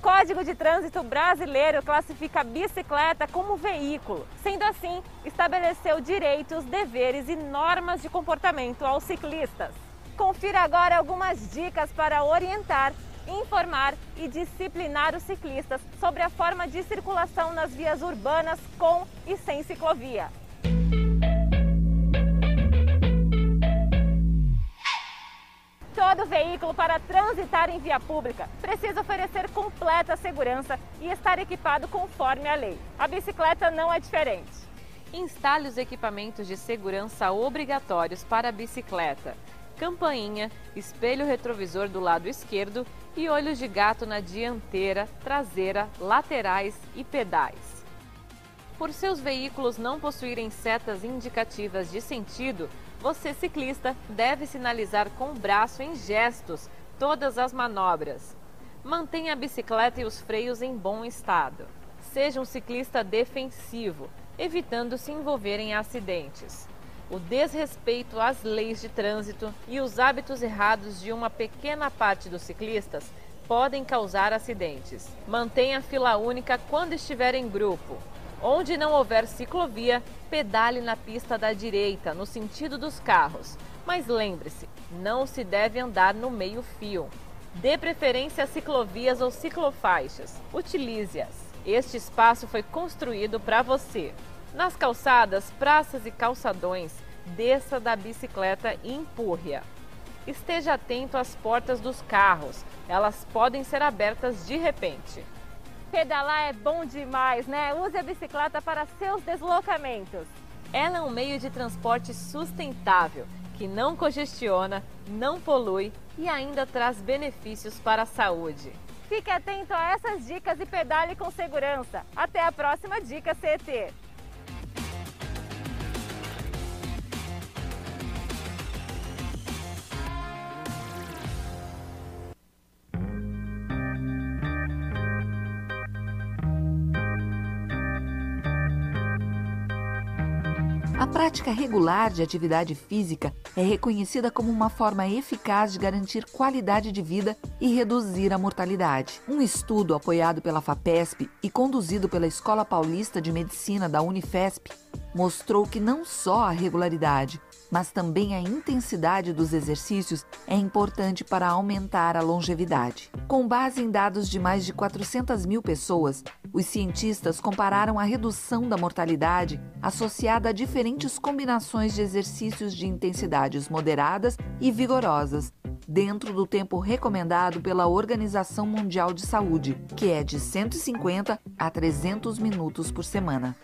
Código de Trânsito Brasileiro classifica a bicicleta como veículo. Sendo assim, estabeleceu direitos, deveres e normas de comportamento aos ciclistas. Confira agora algumas dicas para orientar, informar e disciplinar os ciclistas sobre a forma de circulação nas vias urbanas com e sem ciclovia. Todo veículo para transitar em via pública precisa oferecer completa segurança e estar equipado conforme a lei. A bicicleta não é diferente. Instale os equipamentos de segurança obrigatórios para a bicicleta: campainha, espelho retrovisor do lado esquerdo e olhos de gato na dianteira, traseira, laterais e pedais. Por seus veículos não possuírem setas indicativas de sentido, você, ciclista, deve sinalizar com o braço em gestos todas as manobras. Mantenha a bicicleta e os freios em bom estado. Seja um ciclista defensivo, evitando se envolver em acidentes. O desrespeito às leis de trânsito e os hábitos errados de uma pequena parte dos ciclistas podem causar acidentes. Mantenha a fila única quando estiver em grupo. Onde não houver ciclovia, pedale na pista da direita, no sentido dos carros. Mas lembre-se, não se deve andar no meio-fio. Dê preferência a ciclovias ou ciclofaixas. Utilize-as. Este espaço foi construído para você. Nas calçadas, praças e calçadões, desça da bicicleta e empurre-a. Esteja atento às portas dos carros, elas podem ser abertas de repente. Pedalar é bom demais, né? Use a bicicleta para seus deslocamentos. Ela é um meio de transporte sustentável que não congestiona, não polui e ainda traz benefícios para a saúde. Fique atento a essas dicas e pedale com segurança. Até a próxima dica CT. A prática regular de atividade física é reconhecida como uma forma eficaz de garantir qualidade de vida e reduzir a mortalidade. Um estudo apoiado pela FAPESP e conduzido pela Escola Paulista de Medicina da Unifesp mostrou que não só a regularidade, mas também a intensidade dos exercícios é importante para aumentar a longevidade. Com base em dados de mais de 400 mil pessoas, os cientistas compararam a redução da mortalidade associada a diferentes combinações de exercícios de intensidades moderadas e vigorosas, dentro do tempo recomendado pela Organização Mundial de Saúde, que é de 150 a 300 minutos por semana.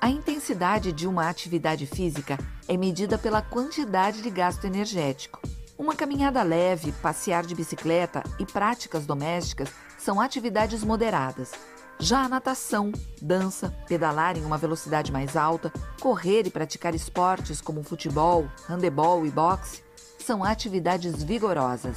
A intensidade de uma atividade física é medida pela quantidade de gasto energético. Uma caminhada leve, passear de bicicleta e práticas domésticas são atividades moderadas. Já a natação, dança, pedalar em uma velocidade mais alta, correr e praticar esportes como futebol, handebol e boxe são atividades vigorosas.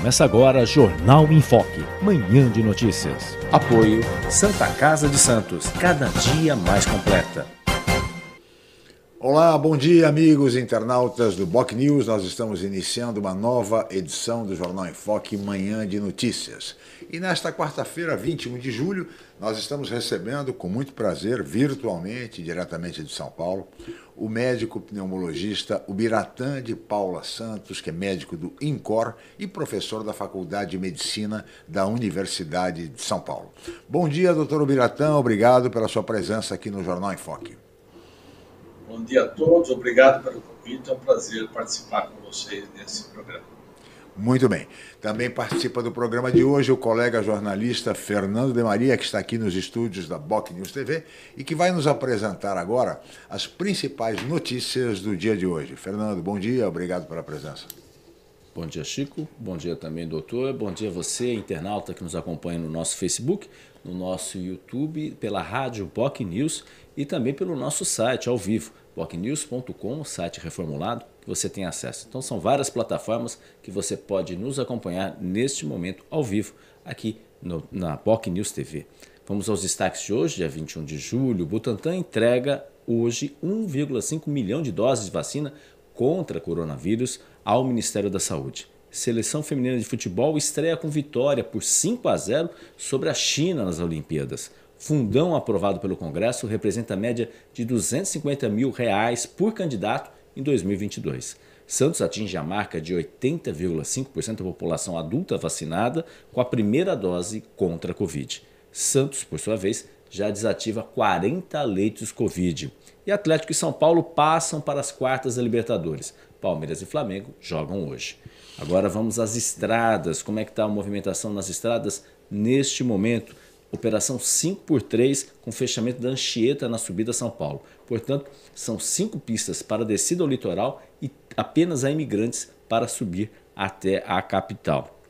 Começa agora Jornal em Foque, manhã de notícias. Apoio Santa Casa de Santos, cada dia mais completa. Olá, bom dia, amigos internautas do Boc News. Nós estamos iniciando uma nova edição do Jornal em Foque Manhã de Notícias. E nesta quarta-feira, 21 de julho, nós estamos recebendo com muito prazer, virtualmente, diretamente de São Paulo, o médico pneumologista Ubiratã de Paula Santos, que é médico do INCOR e professor da Faculdade de Medicina da Universidade de São Paulo. Bom dia, doutor Ubiratã, obrigado pela sua presença aqui no Jornal em Foque. Bom dia a todos, obrigado pelo convite, é um prazer participar com vocês nesse programa. Muito bem. Também participa do programa de hoje o colega jornalista Fernando de Maria, que está aqui nos estúdios da Boc News TV e que vai nos apresentar agora as principais notícias do dia de hoje. Fernando, bom dia, obrigado pela presença. Bom dia, Chico. Bom dia também, doutor. Bom dia você, internauta que nos acompanha no nosso Facebook, no nosso YouTube, pela rádio Boc News e também pelo nosso site ao vivo bocnews.com, site reformulado, que você tem acesso. Então são várias plataformas que você pode nos acompanhar neste momento ao vivo aqui no, na Boc News TV. Vamos aos destaques de hoje, dia 21 de julho. Butantan entrega hoje 1,5 milhão de doses de vacina contra coronavírus ao Ministério da Saúde. Seleção feminina de futebol estreia com vitória por 5 a 0 sobre a China nas Olimpíadas. Fundão aprovado pelo Congresso representa a média de 250 mil reais por candidato em 2022. Santos atinge a marca de 80,5% da população adulta vacinada com a primeira dose contra a Covid. Santos, por sua vez, já desativa 40 leitos Covid. E Atlético e São Paulo passam para as quartas da Libertadores. Palmeiras e Flamengo jogam hoje. Agora vamos às estradas. Como é que está a movimentação nas estradas neste momento? Operação 5 por 3 com fechamento da Anchieta na subida a São Paulo. Portanto, são cinco pistas para descida ao litoral e apenas a imigrantes para subir até a capital.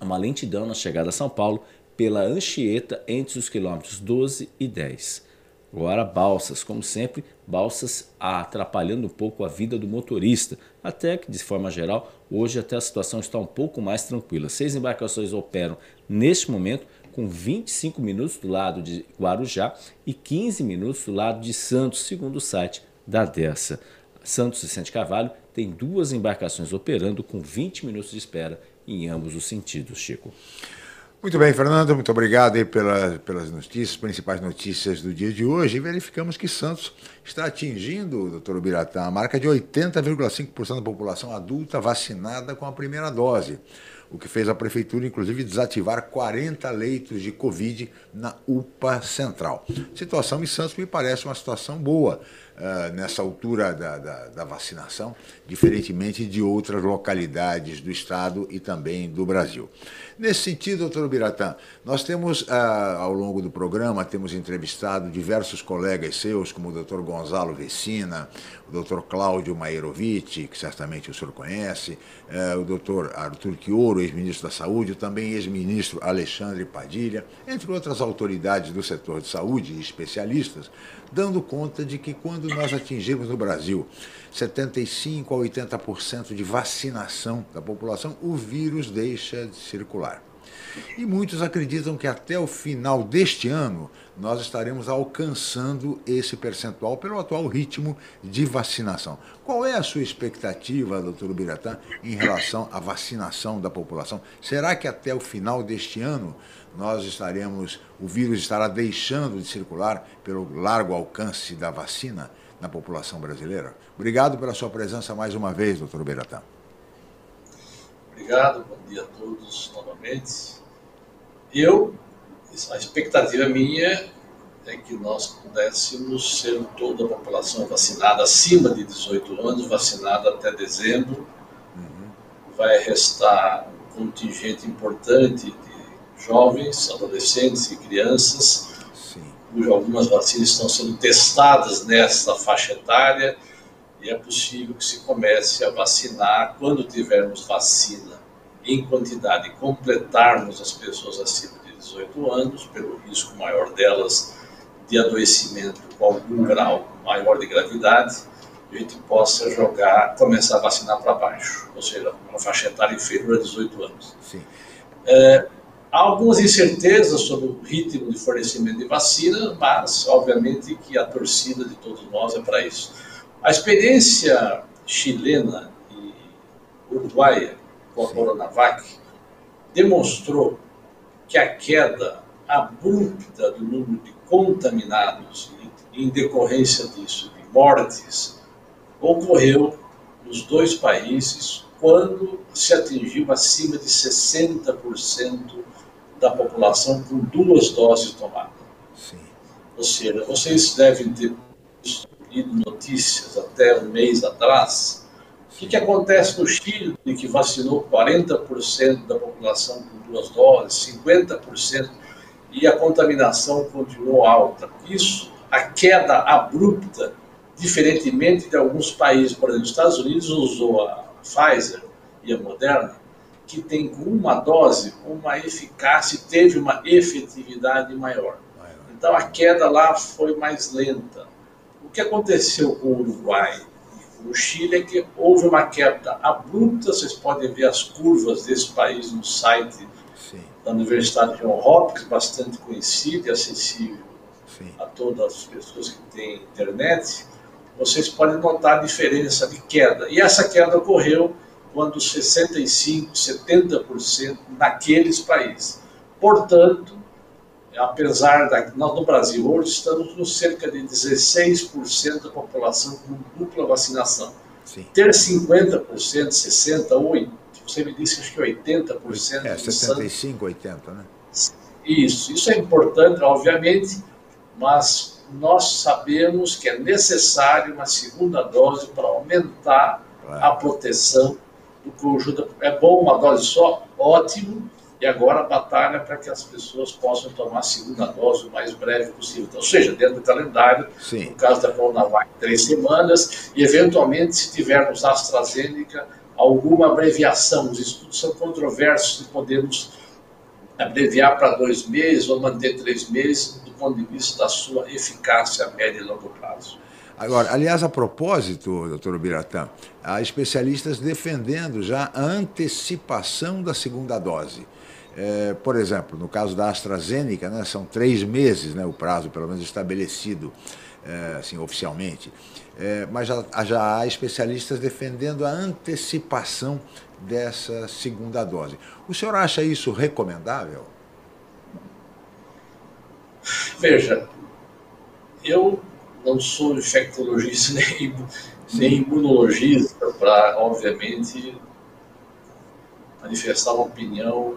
Uma lentidão na chegada a São Paulo pela Anchieta entre os quilômetros 12 e 10. Agora, balsas, como sempre, balsas atrapalhando um pouco a vida do motorista, até que, de forma geral, hoje até a situação está um pouco mais tranquila. Seis embarcações operam neste momento com 25 minutos do lado de Guarujá e 15 minutos do lado de Santos, segundo o site da Dessa. Santos e Sante Cavalho tem duas embarcações operando com 20 minutos de espera em ambos os sentidos, Chico. Muito bem, Fernando, muito obrigado aí pela, pelas notícias, principais notícias do dia de hoje. Verificamos que Santos está atingindo, doutor Ubiratã, a marca de 80,5% da população adulta vacinada com a primeira dose o que fez a prefeitura, inclusive, desativar 40 leitos de Covid na UPA Central. Situação em Santos me parece uma situação boa uh, nessa altura da, da, da, vacinação, diferentemente de outras localidades do estado e também do Brasil. Nesse sentido, doutor Biratã, nós temos, uh, ao longo do programa, temos entrevistado diversos colegas seus, como o doutor Gonzalo Vecina, doutor Cláudio Mairovic, que certamente o senhor conhece, uh, o doutor Arthur Quioro, ex-ministro da Saúde, também ex-ministro Alexandre Padilha, entre outras autoridades do setor de saúde e especialistas, dando conta de que quando nós atingirmos no Brasil 75 a 80% de vacinação da população, o vírus deixa de circular. E muitos acreditam que até o final deste ano nós estaremos alcançando esse percentual pelo atual ritmo de vacinação. Qual é a sua expectativa, doutor Biratã, em relação à vacinação da população? Será que até o final deste ano nós estaremos, o vírus estará deixando de circular pelo largo alcance da vacina na população brasileira? Obrigado pela sua presença mais uma vez, doutor Beratã. Obrigado, bom dia a todos novamente. Eu, a expectativa minha é que nós pudéssemos ser toda a população vacinada acima de 18 anos, vacinada até dezembro. Uhum. Vai restar um contingente importante de jovens, adolescentes e crianças, cujas algumas vacinas estão sendo testadas nessa faixa etária e é possível que se comece a vacinar quando tivermos vacina em quantidade completarmos as pessoas acima de 18 anos, pelo risco maior delas de adoecimento com algum grau maior de gravidade, a gente possa jogar, começar a vacinar para baixo, ou seja, uma faixa etária inferior a 18 anos. Sim. É, Há algumas incertezas sobre o ritmo de fornecimento de vacina, mas obviamente que a torcida de todos nós é para isso. A experiência chilena e uruguaia com a Coronavac demonstrou que a queda abrupta do número de contaminados e, em decorrência disso, de mortes, ocorreu nos dois países quando se atingiu acima de 60% da população com duas doses tomadas. Sim. Ou seja, vocês devem ter lido notícias até um mês atrás. O que, que acontece no Chile, que vacinou 40% da população com duas doses, 50%, e a contaminação continuou alta? Isso, a queda abrupta, diferentemente de alguns países, por exemplo, os Estados Unidos usou a Pfizer e a Moderna, que tem com uma dose uma eficácia, teve uma efetividade maior. Então a queda lá foi mais lenta. O que aconteceu com o Uruguai e com o Chile é que houve uma queda abrupta, vocês podem ver as curvas desse país no site Sim. da Universidade de John Hopkins, bastante conhecido e acessível Sim. a todas as pessoas que têm internet. Vocês podem notar a diferença de queda. E essa queda ocorreu quando 65%, 70% naqueles países. Portanto, apesar da nós no Brasil hoje estamos com cerca de 16% da população com dupla vacinação. Sim. Ter 50%, 60%, 8%, você me disse que 80%. É, 75, 80, né? Isso, isso é importante, obviamente, mas nós sabemos que é necessário uma segunda dose para aumentar a proteção do conjunto. É bom uma dose só? Ótimo. E agora a batalha para que as pessoas possam tomar a segunda dose o mais breve possível. Então, ou seja, dentro do calendário, Sim. no caso da Coronavac, três semanas, e eventualmente, se tivermos AstraZeneca, alguma abreviação. Os estudos são controversos e podemos abreviar para dois meses ou manter três meses, do ponto de vista da sua eficácia a médio e longo prazo. Agora, aliás, a propósito, doutor Biratã, há especialistas defendendo já a antecipação da segunda dose. É, por exemplo, no caso da AstraZeneca, né, são três meses né, o prazo, pelo menos estabelecido é, assim, oficialmente, é, mas já, já há especialistas defendendo a antecipação dessa segunda dose. O senhor acha isso recomendável? Veja, eu não sou infectologista nem, nem imunologista para, obviamente, manifestar uma opinião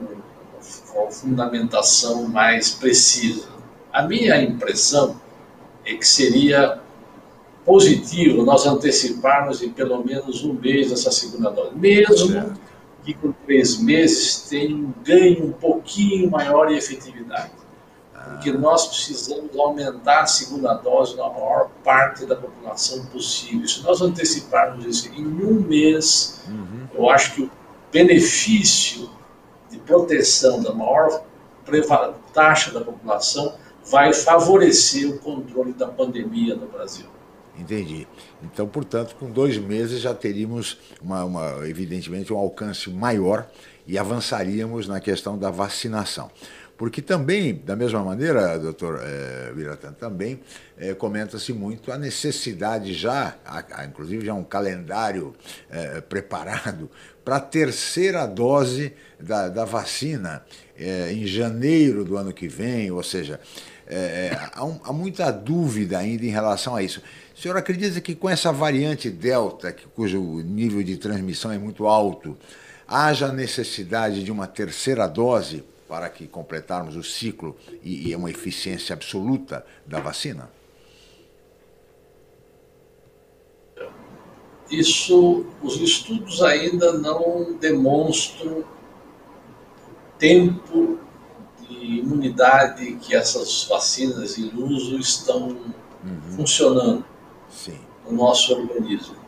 com fundamentação mais precisa. A minha impressão é que seria positivo nós anteciparmos em pelo menos um mês essa segunda dose, mesmo que com três meses tenha um ganho um pouquinho maior em efetividade porque nós precisamos aumentar a segunda dose na maior parte da população possível. Se nós anteciparmos isso em um mês, uhum. eu acho que o benefício proteção da maior taxa da população vai favorecer o controle da pandemia no Brasil. Entendi. Então, portanto, com dois meses já teríamos, uma, uma, evidentemente, um alcance maior e avançaríamos na questão da vacinação. Porque também, da mesma maneira, doutor é, também é, comenta-se muito a necessidade já, inclusive já um calendário é, preparado para a terceira dose da, da vacina é, em janeiro do ano que vem, ou seja, é, há, um, há, muita dúvida ainda em relação a isso. O senhor acredita que com essa variante Delta, que, cujo nível de transmissão é muito alto, haja necessidade de uma terceira dose para que completarmos o ciclo e, e uma eficiência absoluta da vacina? Isso, os estudos ainda não demonstram tempo de imunidade que essas vacinas em uso estão uhum. funcionando Sim. no nosso organismo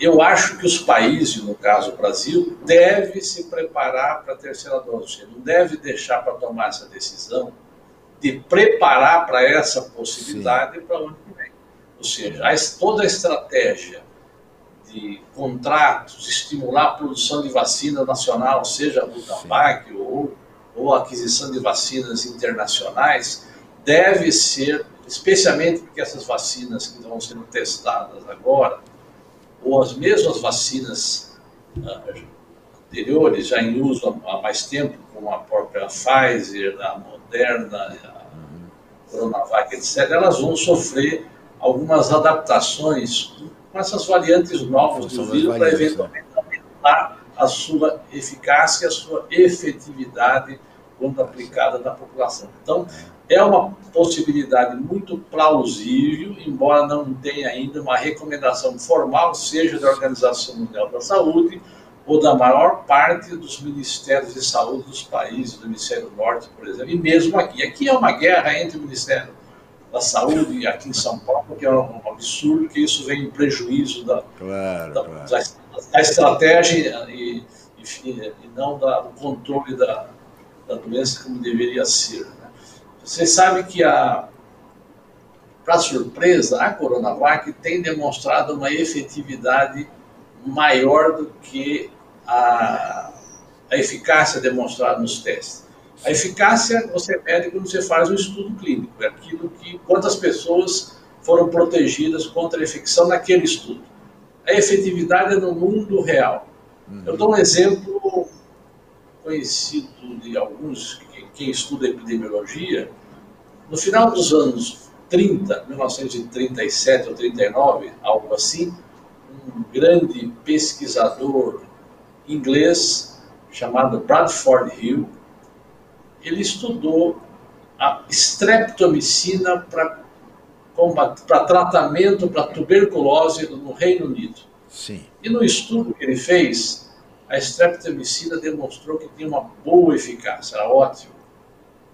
eu acho que os países, no caso o Brasil, devem se preparar para a terceira dose. Não deve deixar para tomar essa decisão de preparar para essa possibilidade para o ano que. Ou seja, toda a estratégia de contratos, estimular a produção de vacina nacional, seja a Butanvac ou, ou a aquisição de vacinas internacionais, deve ser especialmente porque essas vacinas que estão sendo testadas agora, ou as mesmas vacinas uh, anteriores, já em uso há, há, mais tempo, como a própria Pfizer, a Moderna, a Coronavac, etc., elas vão sofrer algumas adaptações com essas variantes novas do vírus para eventualmente aumentar a sua eficácia, a sua efetividade quando aplicada na população. Então, é uma possibilidade muito plausível, embora não tenha ainda uma recomendação formal, seja da Organização Mundial da Saúde ou da maior parte dos ministérios de saúde dos países, do Ministério do Norte, por exemplo, e mesmo aqui. Aqui é uma guerra entre o Ministério da Saúde aqui em São Paulo, que é um absurdo que isso vem em prejuízo da, claro, da, claro. da, da estratégia e, e, e não da, do controle da, da doença como deveria ser. Né? Você sabe que para surpresa, a Coronavac tem demonstrado uma efetividade maior do que a, a eficácia demonstrada nos testes. A eficácia você mede quando você faz um estudo clínico, é aquilo que quantas pessoas foram protegidas contra a infecção naquele estudo. A efetividade é no mundo real. Uhum. Eu dou um exemplo conhecido de alguns, quem estuda epidemiologia, no final dos anos 30, 1937 ou 39, algo assim, um grande pesquisador inglês chamado Bradford Hill, ele estudou a streptomicina para tratamento para tuberculose no Reino Unido. Sim. E no estudo que ele fez, a streptomicina demonstrou que tinha uma boa eficácia, era ótimo.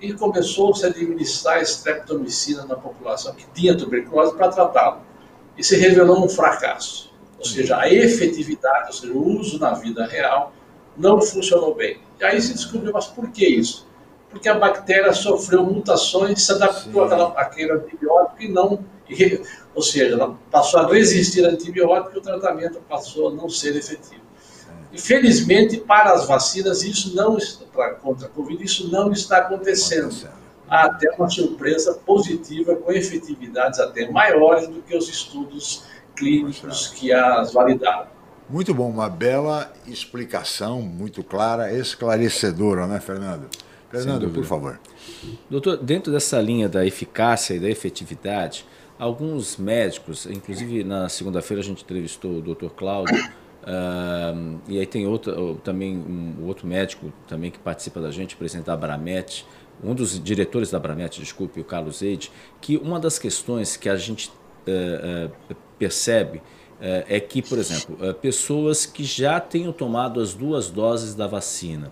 E começou-se a administrar a streptomicina na população que tinha tuberculose para tratá-lo. E se revelou um fracasso. Ou seja, a efetividade, ou seja, o uso na vida real, não funcionou bem. E aí se descobriu, mas por que isso? Porque a bactéria sofreu mutações, se adaptou àquela, àquele antibiótico e não. E, ou seja, ela passou a resistir ao antibiótico e o tratamento passou a não ser efetivo. Infelizmente, para as vacinas, isso não para, contra a Covid, isso não está acontecendo. Há até uma surpresa positiva com efetividades até maiores do que os estudos clínicos que as validaram. Muito bom, uma bela explicação, muito clara, esclarecedora, né, Fernando? Fernando, por favor. Doutor, dentro dessa linha da eficácia e da efetividade, alguns médicos, inclusive na segunda-feira a gente entrevistou o doutor Cláudio, uh, e aí tem outro, também um outro médico também que participa da gente, presidente da Abramet, um dos diretores da Abramet, desculpe, o Carlos Eide, que uma das questões que a gente uh, uh, percebe é que, por exemplo, pessoas que já tenham tomado as duas doses da vacina,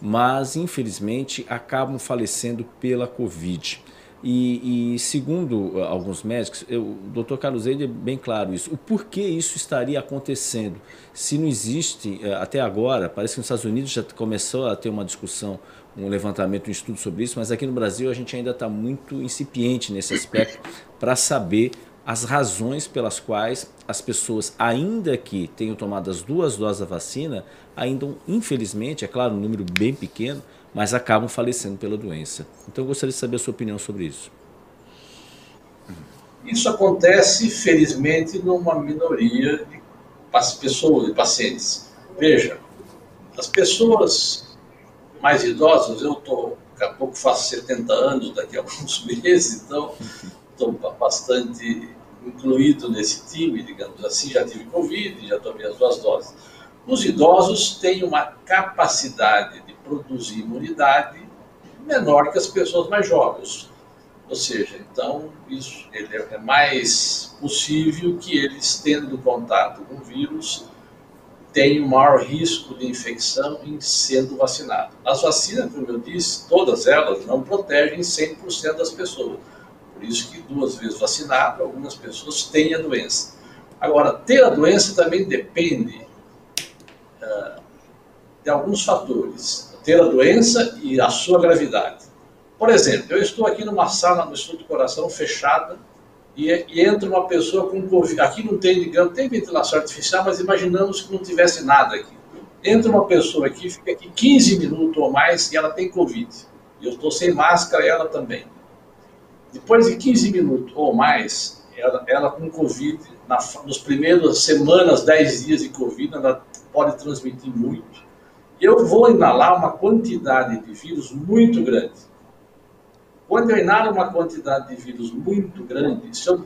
mas infelizmente acabam falecendo pela Covid. E, e segundo uh, alguns médicos, eu, o Dr. Carlos Eide é bem claro isso. O porquê isso estaria acontecendo? Se não existe, uh, até agora, parece que nos Estados Unidos já começou a ter uma discussão, um levantamento, um estudo sobre isso, mas aqui no Brasil a gente ainda está muito incipiente nesse aspecto para saber as razões pelas quais as pessoas, ainda que tenham tomado as duas doses da vacina, ainda, infelizmente, é claro, um número bem pequeno, mas acabam falecendo pela doença. Então, eu gostaria de saber a sua opinião sobre isso. Isso acontece, felizmente, numa minoria de pessoas, de pacientes. Veja, as pessoas mais idosas, eu tô, daqui a pouco faço 70 anos, daqui a alguns meses, então estou bastante incluído nesse time, digamos assim, já tive Covid, já tomei as duas doses. Os idosos têm uma capacidade de produzir imunidade menor que as pessoas mais jovens. Ou seja, então isso é mais possível que eles, tendo contato com o vírus, tenham maior risco de infecção em sendo vacinado. As vacinas, como eu disse, todas elas não protegem 100% das pessoas. Por isso que duas vezes vacinado, algumas pessoas têm a doença. Agora, ter a doença também depende uh, de alguns fatores. Ter a doença e a sua gravidade. Por exemplo, eu estou aqui numa sala no estudo do coração fechada e, e entra uma pessoa com Covid. Aqui não tem, digamos, tem ventilação artificial, mas imaginamos que não tivesse nada aqui. Entra uma pessoa aqui, fica aqui 15 minutos ou mais e ela tem Covid. Eu estou sem máscara e ela também Depois de 15 minutos ou mais, ela, ela com Covid, na, nos primeiros semanas, 10 dias de Covid, ela pode transmitir muito. Eu vou inalar uma quantidade de vírus muito grande. Quando eu inalo uma quantidade de vírus muito grande, se eu,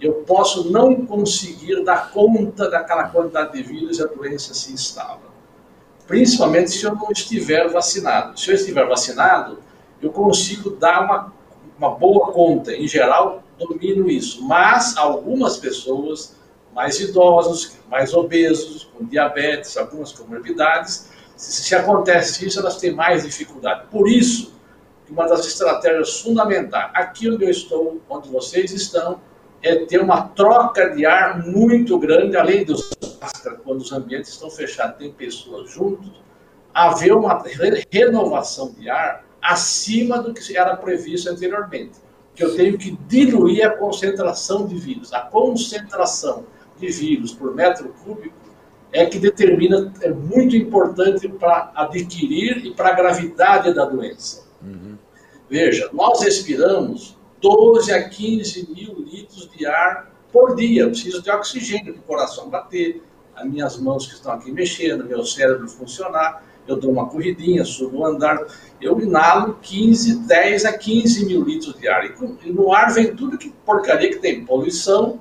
eu posso não conseguir dar conta daquela quantidade de vírus e a doença se instala. Principalmente se eu não estiver vacinado. Se eu estiver vacinado, eu consigo dar uma, uma boa conta. Em geral, domino isso. Mas algumas pessoas mais idosos, mais obesos, com diabetes, algumas comorbidades, se, se acontece isso, elas têm mais dificuldade. Por isso, uma das estratégias fundamentais, aqui onde eu estou, onde vocês estão, é ter uma troca de ar muito grande, além dos quando os ambientes estão fechados, tem pessoas juntos, haver uma renovação de ar acima do que era previsto anteriormente. Que eu tenho que diluir a concentração de vírus. A concentração de vírus por metro cúbico é que determina, é muito importante para adquirir e para a gravidade da doença. Uhum. Veja, nós respiramos 12 a 15 mil litros de ar por dia. Eu preciso de oxigênio para o coração bater, as minhas mãos que estão aqui mexendo, meu cérebro funcionar. Eu dou uma corridinha, subo o andar. Eu inalo 15, 10 a 15 mil litros de ar. E no ar vem tudo que porcaria que tem, poluição,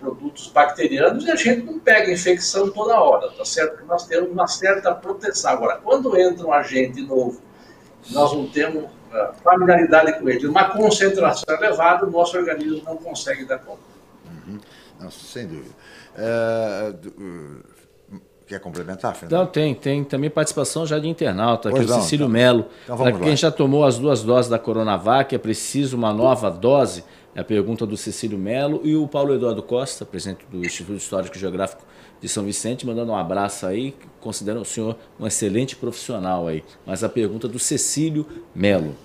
produtos bacterianos e a gente não pega infecção toda hora, tá certo? Nós temos uma certa proteção. Agora, quando entra um agente novo, nós não temos uh, familiaridade com ele, uma concentração elevada, o nosso organismo não consegue dar conta. Uhum. Não, sem dúvida. Uh, Quer complementar, Fernando? Não, tem, tem também participação já de internauta, aqui pois o Cecílio então. Melo. Então Para quem já tomou as duas doses da Coronavac, é preciso uma nova dose? É a pergunta do Cecílio Melo e o Paulo Eduardo Costa, presidente do Instituto Histórico e Geográfico de São Vicente, mandando um abraço aí, considera o senhor um excelente profissional aí. Mas a pergunta do Cecílio Melo.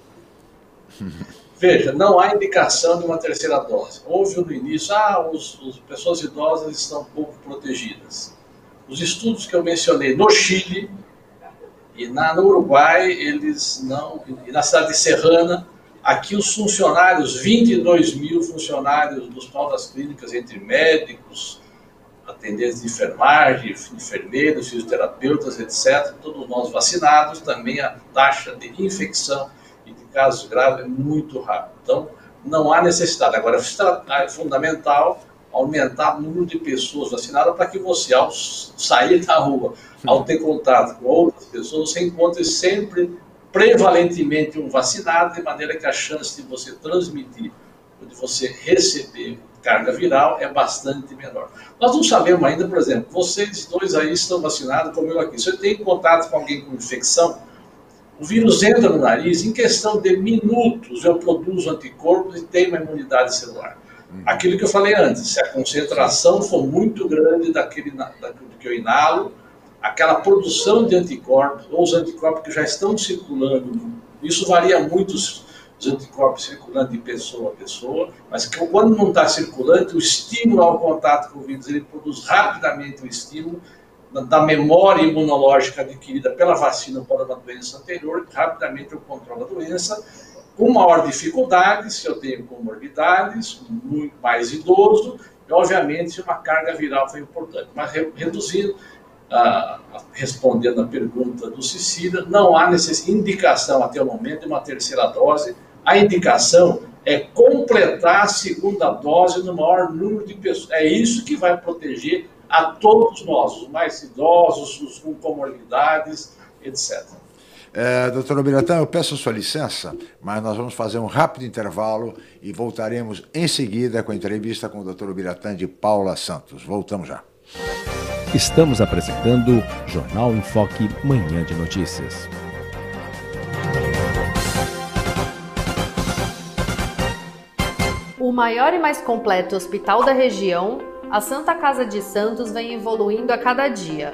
Veja, não há indicação de uma terceira dose. Houve no início, ah, os, as pessoas idosas estão pouco protegidas. Os estudos que eu mencionei no Chile e na, no Uruguai, eles não, e na cidade de Serrana, Aqui os funcionários, 22 mil funcionários dos pau das clínicas, entre médicos, atendentes de enfermagem, enfermeiros, fisioterapeutas, etc., todos nós vacinados, também a taxa de infecção e de casos graves é muito rápida. Então, não há necessidade. Agora, é fundamental aumentar o número de pessoas vacinadas para que você, ao sair da rua, ao ter contato com outras pessoas, você encontre sempre prevalentemente um vacinado, de maneira que a chance de você transmitir ou de você receber carga viral é bastante menor. Nós não sabemos ainda, por exemplo, vocês dois aí estão vacinados, como eu aqui. Se eu tenho contato com alguém com infecção, o vírus entra no nariz, em questão de minutos eu produzo anticorpos e tenho uma imunidade celular. Aquilo que eu falei antes, se a concentração for muito grande daquele, daquilo que eu inalo, aquela produção de anticorpos, ou os anticorpos que já estão circulando, isso varia muito os anticorpos circulando de pessoa a pessoa, mas que quando não está circulante, o estímulo ao contato com o vírus, ele produz rapidamente o estímulo da memória imunológica adquirida pela vacina para uma doença anterior, rapidamente eu controlo a doença, com maior dificuldade, se eu tenho comorbidades, muito mais idoso, e obviamente uma carga viral foi importante, mas reduzindo ah, respondendo a pergunta do Cecília, não há indicação até o momento de uma terceira dose. A indicação é completar a segunda dose no maior número de pessoas. É isso que vai proteger a todos nós, os mais idosos, os com comorbidades, etc. É, doutor Biratã, eu peço sua licença, mas nós vamos fazer um rápido intervalo e voltaremos em seguida com a entrevista com o doutor Biratã de Paula Santos. Voltamos já. Estamos apresentando Jornal em Foque, Manhã de Notícias. O maior e mais completo hospital da região, a Santa Casa de Santos vem evoluindo a cada dia,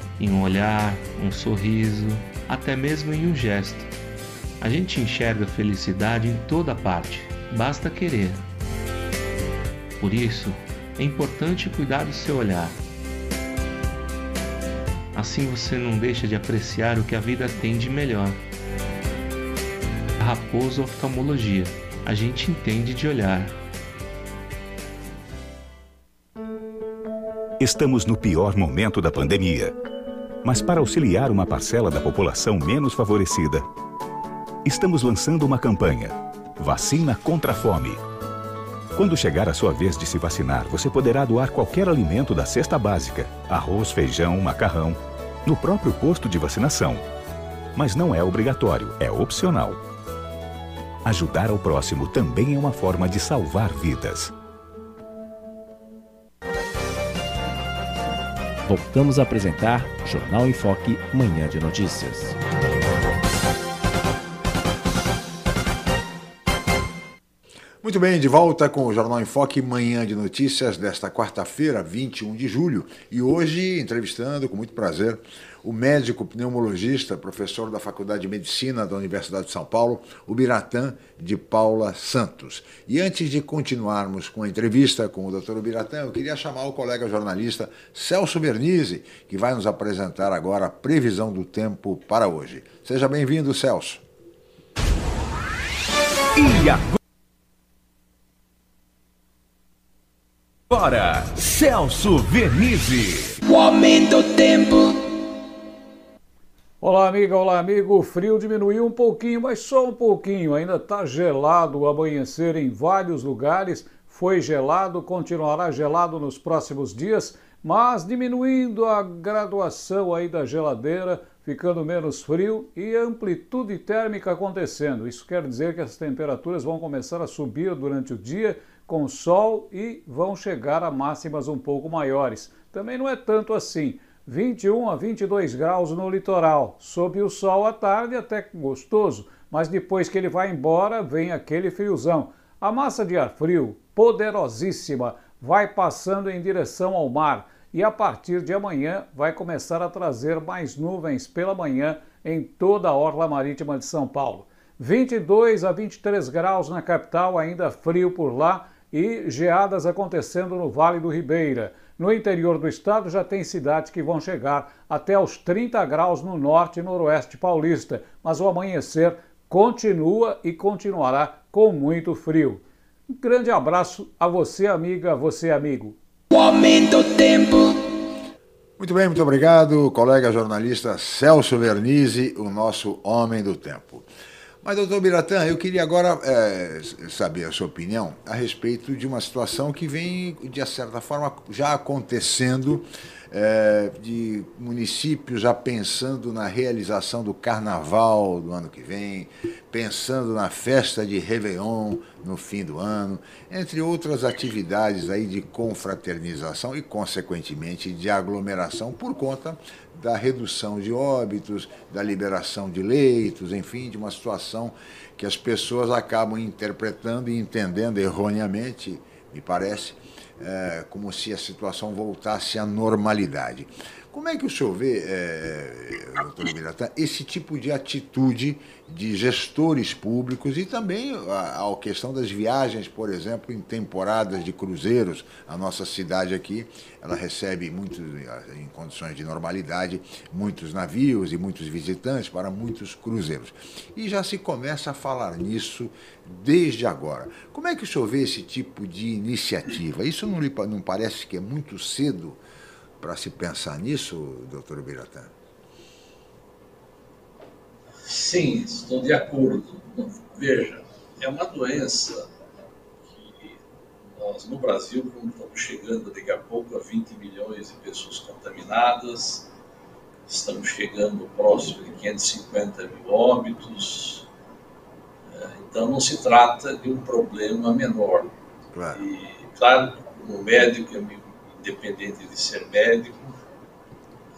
em um olhar, um sorriso, até mesmo em um gesto. A gente enxerga felicidade em toda parte, basta querer. Por isso, é importante cuidar do seu olhar. Assim você não deixa de apreciar o que a vida tem de melhor. Raposo Oftalmologia, a gente entende de olhar. Estamos no pior momento da pandemia mas para auxiliar uma parcela da população menos favorecida. Estamos lançando uma campanha: Vacina contra a Fome. Quando chegar a sua vez de se vacinar, você poderá doar qualquer alimento da cesta básica, arroz, feijão, macarrão, no próprio posto de vacinação. Mas não é obrigatório, é opcional. Ajudar ao próximo também é uma forma de salvar vidas. Voltamos a apresentar Jornal em Foque, Manhã de Notícias. Muito bem, de volta com o Jornal em Foque, Manhã de Notícias desta quarta-feira, 21 de julho. E hoje, entrevistando com muito prazer o médico pneumologista, professor da Faculdade de Medicina da Universidade de São Paulo, o Biratã de Paula Santos. E antes de continuarmos com a entrevista com o Dr. Biratã, eu queria chamar o colega jornalista Celso Vernizzi, que vai nos apresentar agora a previsão do tempo para hoje. Seja bem-vindo, Celso. E agora, Celso Vernizzi. O aumento do tempo. Olá, amiga, olá, amigo. O frio diminuiu um pouquinho, mas só um pouquinho. Ainda está gelado o amanhecer em vários lugares. Foi gelado, continuará gelado nos próximos dias, mas diminuindo a graduação aí da geladeira, ficando menos frio e amplitude térmica acontecendo. Isso quer dizer que as temperaturas vão começar a subir durante o dia com sol e vão chegar a máximas um pouco maiores. Também não é tanto assim. 21 a 22 graus no litoral. Sob o sol à tarde, até gostoso, mas depois que ele vai embora, vem aquele friozão. A massa de ar frio, poderosíssima, vai passando em direção ao mar e a partir de amanhã vai começar a trazer mais nuvens pela manhã em toda a orla marítima de São Paulo. 22 a 23 graus na capital, ainda frio por lá e geadas acontecendo no Vale do Ribeira. No interior do estado já tem cidades que vão chegar até os 30 graus no norte e noroeste paulista, mas o amanhecer continua e continuará com muito frio. Um grande abraço a você, amiga, a você, amigo. O aumento tempo. Muito bem, muito obrigado, colega jornalista Celso Vernizzi, o nosso homem do tempo. Mas, doutor Biratã, eu queria agora é, saber a sua opinião a respeito de uma situação que vem, de certa forma, já acontecendo, é, de municípios já pensando na realização do carnaval do ano que vem, pensando na festa de Réveillon no fim do ano, entre outras atividades aí de confraternização e, consequentemente, de aglomeração por conta da redução de óbitos, da liberação de leitos, enfim, de uma situação que as pessoas acabam interpretando e entendendo erroneamente, me parece, é, como se a situação voltasse à normalidade. Como é que o senhor vê, é, doutor Miratã, esse tipo de atitude de gestores públicos e também a, a, questão das viagens, por exemplo, em temporadas de cruzeiros? A nossa cidade aqui, ela recebe muitos, em condições de normalidade, muitos navios e muitos visitantes para muitos cruzeiros. E já se começa a falar nisso desde agora. Como é que o senhor vê esse tipo de iniciativa? Isso não, lhe, não parece que é muito cedo? Para se pensar nisso, doutor Biratã? Sim, estou de acordo. Veja, é uma doença que nós, no Brasil, como estamos chegando daqui a pouco a 20 milhões de pessoas contaminadas, estamos chegando próximo de 550 mil óbitos, é, então não se trata de um problema menor. Claro. E, claro, como médico, independente de ser médico,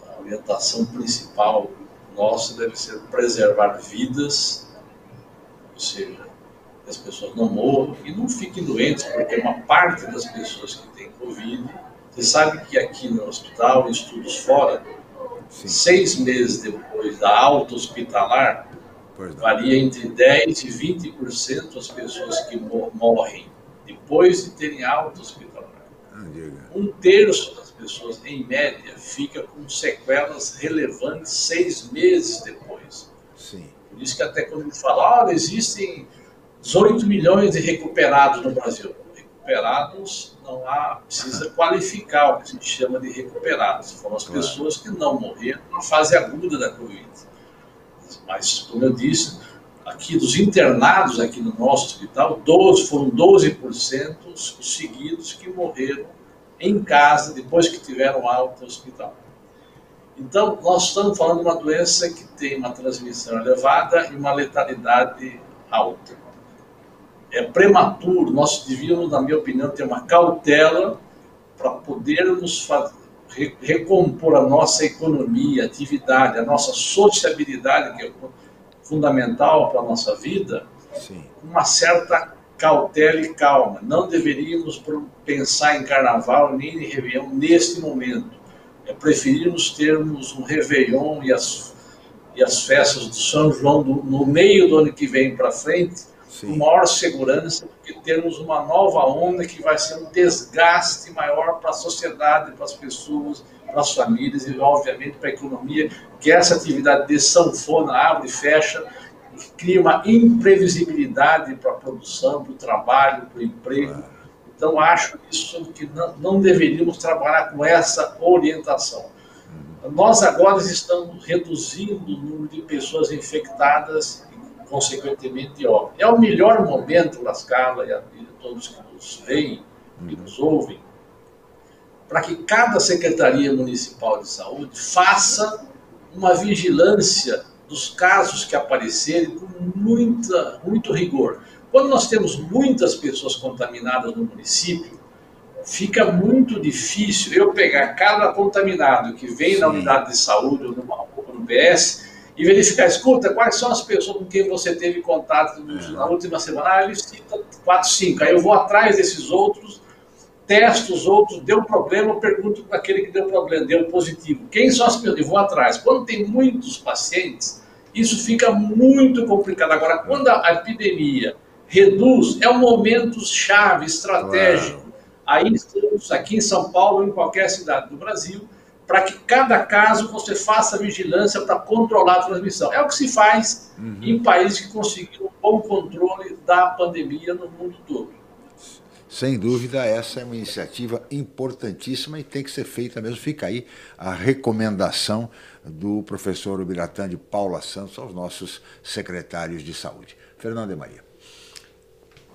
a orientação principal nossa deve ser preservar vidas, ou seja, que as pessoas não morram e não fiquem doentes, porque uma parte das pessoas que têm Covid, você sabe que aqui no hospital, em estudos fora, Sim. seis meses depois da alta hospitalar, varia entre 10% e 20% as pessoas que morrem depois de terem alta hospitalar. Ah, um terço das pessoas, em média, fica com sequelas relevantes seis meses depois. Sim. Por isso que até quando a gente fala, olha, existem 18 milhões de recuperados no Brasil. Recuperados não há, precisa qualificar o que a gente chama de recuperados. Foram as pessoas que não morreram na fase aguda da Covid. Mas, como eu disse, aqui dos internados aqui no nosso hospital, 12, foram 12% os seguidos que morreram em casa depois que tiveram alta hospital. Então, nós estamos falando de uma doença que tem uma transmissão elevada e uma letalidade alta é prematuro, nós devíamos, na minha opinião, ter uma cautela para podermos fazer, recompor a nossa economia, atividade, a nossa sociabilidade, que é fundamental para a nossa vida, Sim. uma certa cautela e calma. Não deveríamos pensar em carnaval nem em Réveillon neste momento. É preferirmos termos um Réveillon e as, e as festas do São João do, no meio do ano que vem para frente, Sim. com maior segurança, porque temos uma nova onda que vai ser um desgaste maior para a sociedade, para as pessoas, para as famílias e, obviamente, para a economia, que essa atividade de sanfona abre e fecha, e cria uma imprevisibilidade para a produção, para o trabalho, para o emprego. Então, acho isso que não, não deveríamos trabalhar com essa orientação. Uhum. Nós agora estamos reduzindo o número de pessoas infectadas consequentemente óbvio. É o melhor momento, Lascala e, a, e todos que nos veem, que nos ouvem, para que cada Secretaria Municipal de Saúde faça uma vigilância dos casos que aparecerem com muita, muito rigor. Quando nós temos muitas pessoas contaminadas no município, fica muito difícil eu pegar cada contaminado que vem Sim. na unidade de saúde ou no PS e verificar, escuta, quais são as pessoas com quem você teve contato na última semana? Ah, ele cita quatro, cinco. Aí eu vou atrás desses outros, testo os outros, deu problema, pergunto para aquele que deu problema, deu positivo. Quem são as pessoas? Eu vou atrás. Quando tem muitos pacientes, isso fica muito complicado. Agora, quando a epidemia reduz, é um momento chave, estratégico. Claro. Aí estamos aqui em São Paulo, em qualquer cidade do Brasil, para que cada caso você faça vigilância para controlar a transmissão. É o que se faz uhum. em países que conseguiram um bom controle da pandemia no mundo todo. Sem dúvida, essa é uma iniciativa importantíssima e tem que ser feita mesmo. Fica aí a recomendação do professor Ubiratã de Paula Santos aos nossos secretários de saúde. Fernando e Maria.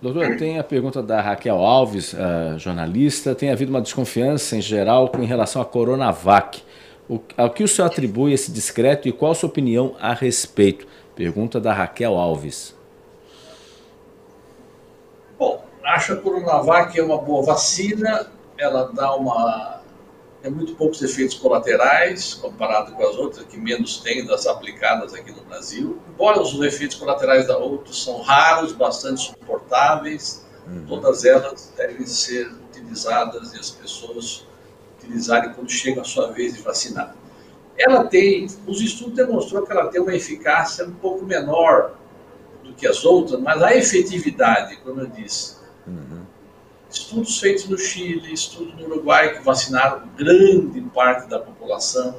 Doutor, tem a pergunta da Raquel Alves, jornalista. Tem havido uma desconfiança em geral com relação à Coronavac. O, ao que o senhor atribui esse discreto e qual a sua opinião a respeito? Pergunta da Raquel Alves. Bom, que a Coronavac é uma boa vacina. Ela dá uma é muito poucos efeitos colaterais comparado com as outras que menos tem das aplicadas aqui no Brasil. Embora os efeitos colaterais da outra são raros, bastante suportáveis, uhum. todas elas devem ser utilizadas e as pessoas utilizarem quando chega a sua vez de vacinar. Ela tem, os estudos demonstrou que ela tem uma eficácia um pouco menor do que as outras, mas a efetividade, como eu disse, uhum estudos feitos no Chile, estudo no Uruguai que vacinaram grande parte da população,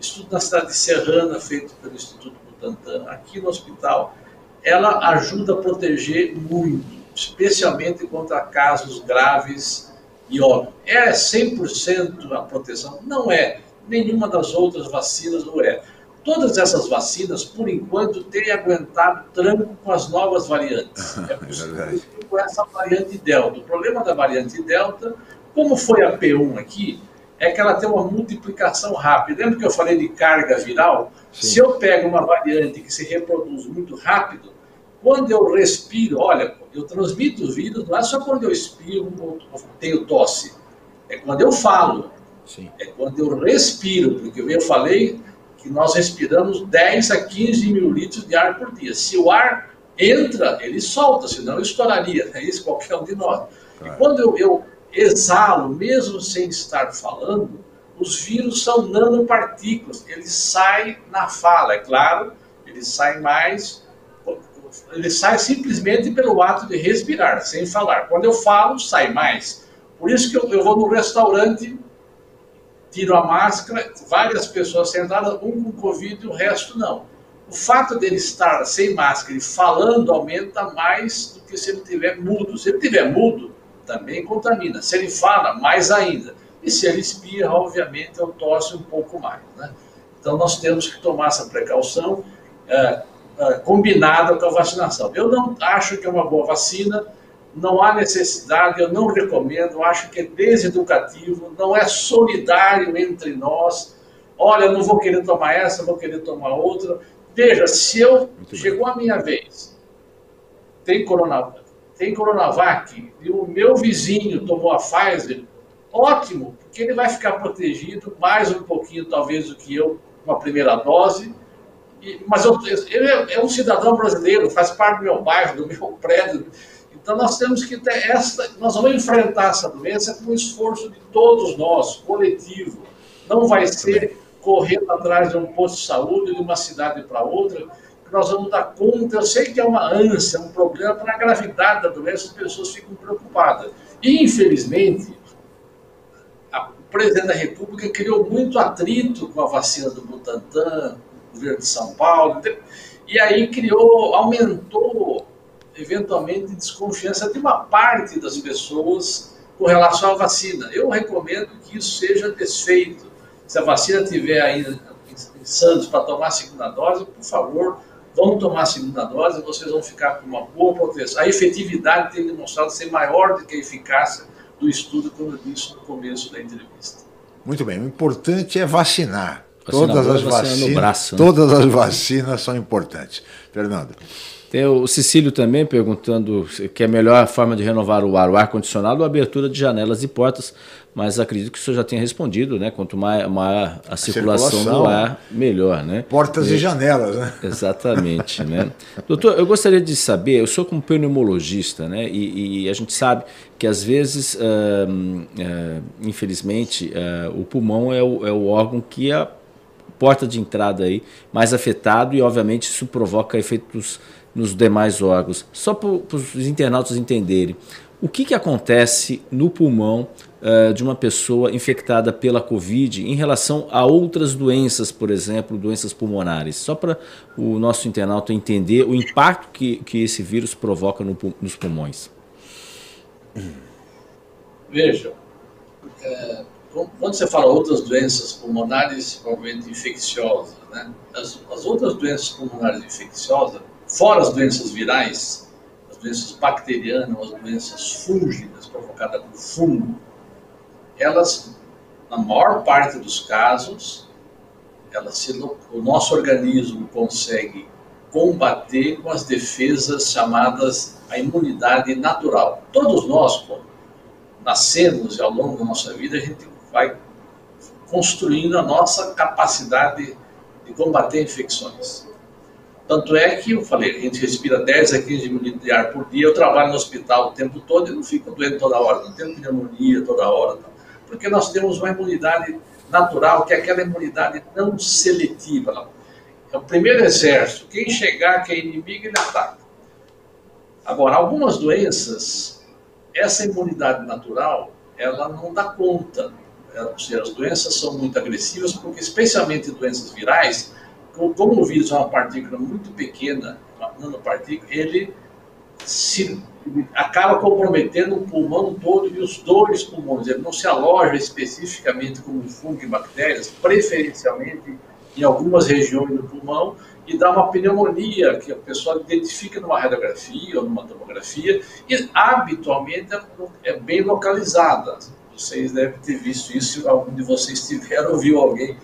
estudo na cidade de Serrana feito pelo Instituto Butantan, aqui no hospital, ela ajuda a proteger muito, especialmente contra casos graves e óbvio. É 100% a proteção? Não é. Nenhuma das outras vacinas não é. Todas essas vacinas, por enquanto, têm aguentado tranco com as novas variantes. É possível com essa variante Delta. O problema da variante Delta, como foi a P1 aqui, é que ela tem uma multiplicação rápida. Lembra que eu falei de carga viral? Sim. Se eu pego uma variante que se reproduz muito rápido, quando eu respiro, olha, eu transmito o vírus, não é só quando eu espirro ou tenho tosse, é quando eu falo, Sim. é quando eu respiro, porque eu falei que nós respiramos 10 a 15 mil litros de ar por dia. Se o ar entra, ele solta, senão estouraria, é isso qualquer um de nós. Claro. E quando eu, eu exalo, mesmo sem estar falando, os vírus são nanopartículas, eles saem na fala, é claro, eles saem mais, ele sai simplesmente pelo ato de respirar, sem falar. Quando eu falo, sai mais. Por isso que eu, eu vou no restaurante, tiro a máscara, várias pessoas sentadas, um com Covid e o resto não. O fato dele estar sem máscara e falando aumenta mais do que se ele tiver mudo. Se ele tiver mudo, também contamina. Se ele fala, mais ainda. E se ele espirra, obviamente, eu tosse um pouco mais. Né? Então, nós temos que tomar essa precaução é, é, combinada com a vacinação. Eu não acho que é uma boa vacina, não há necessidade, eu não recomendo, acho que é deseducativo, não é solidário entre nós. Olha, não vou querer tomar essa, vou querer tomar outra. Veja, se eu chegou a minha vez, tem coronavírus, tem Coronavac e o meu vizinho tomou a Pfizer, ótimo, porque ele vai ficar protegido mais um pouquinho, talvez, do que eu, com a primeira dose. E, mas eu, ele é, é, um cidadão brasileiro, faz parte do meu bairro, do meu prédio. Então nós temos que ter essa, nós vamos enfrentar essa doença com o esforço de todos nós, coletivo. Não vai ser correndo atrás de um posto de saúde de uma cidade para outra que nós vamos dar conta. Eu sei que é uma ânsia, um problema para a gravidade da doença, as pessoas ficam preocupadas. E, infelizmente, a, presidente da República criou muito atrito com a vacina do Butantan, do governo de São Paulo, e aí criou, aumentou, eventualmente, desconfiança de uma parte das pessoas com relação à vacina. Eu recomendo que isso seja desfeito. Se a vacina tiver ainda em Santos para tomar a segunda dose, por favor, vão tomar a segunda dose, vocês vão ficar com uma boa proteção. A efetividade tem demonstrado ser maior do que a eficácia do estudo, como eu disse no começo da entrevista. Muito bem, o importante é vacinar. todas as vacinas, braço, né? todas as vacinas são importantes. Fernando. Tem o Cecílio também perguntando que é a melhor forma de renovar o ar, o ar-condicionado ou a abertura de janelas e portas, mas acredito que o senhor já tenha respondido, né? Quanto maior, maior a, a circulação, circulação, do ar, melhor, né? Portas e, e janelas, né? Exatamente, né? Doutor, eu gostaria de saber, eu sou como pneumologista, né? E, e a gente sabe que às vezes, uh, uh, infelizmente, uh, o pulmão é o, é o órgão que é a porta de entrada aí mais afetado e, obviamente, isso provoca efeitos nos demais órgãos. Só para os internautas entenderem, o que, que acontece no pulmão uh, de uma pessoa infectada pela Covid em relação a outras doenças, por exemplo, doenças pulmonares? Só para o nosso internauta entender o impacto que, que esse vírus provoca no, nos pulmões. Veja, é, quando você fala outras doenças pulmonares, provavelmente infecciosas, né? as, as outras doenças pulmonares infecciosas fora as doenças virais, as doenças bacterianas, as doenças fúngicas provocadas por fungo, elas, na maior parte dos casos, elas se, o nosso organismo consegue combater com as defesas chamadas a imunidade natural. Todos nós, quando nascemos e ao longo da nossa vida, a gente vai construindo a nossa capacidade de combater infecções. Tanto é que eu falei, a gente respira 10 a 15 mil litros de ar por dia, eu trabalho no hospital o tempo todo e não fico doente toda hora, não tenho pneumonia toda hora, porque nós temos uma imunidade natural, que é aquela imunidade não seletiva. É o primeiro exército, quem chegar que é inimigo, ele ataca. Agora, algumas doenças, essa imunidade natural, ela não dá conta. Ou seja, as doenças são muito agressivas, porque especialmente doenças virais, como o vírus é uma partícula muito pequena, uma nanopartícula, ele se acaba comprometendo o pulmão todo e os dois pulmões. Ele não se aloja especificamente como fungo e bactérias, preferencialmente em algumas regiões do pulmão e dá uma pneumonia que a pessoa identifica numa radiografia ou numa tomografia e habitualmente é bem localizada. Vocês devem ter visto isso, se algum de vocês tiver ou viu alguém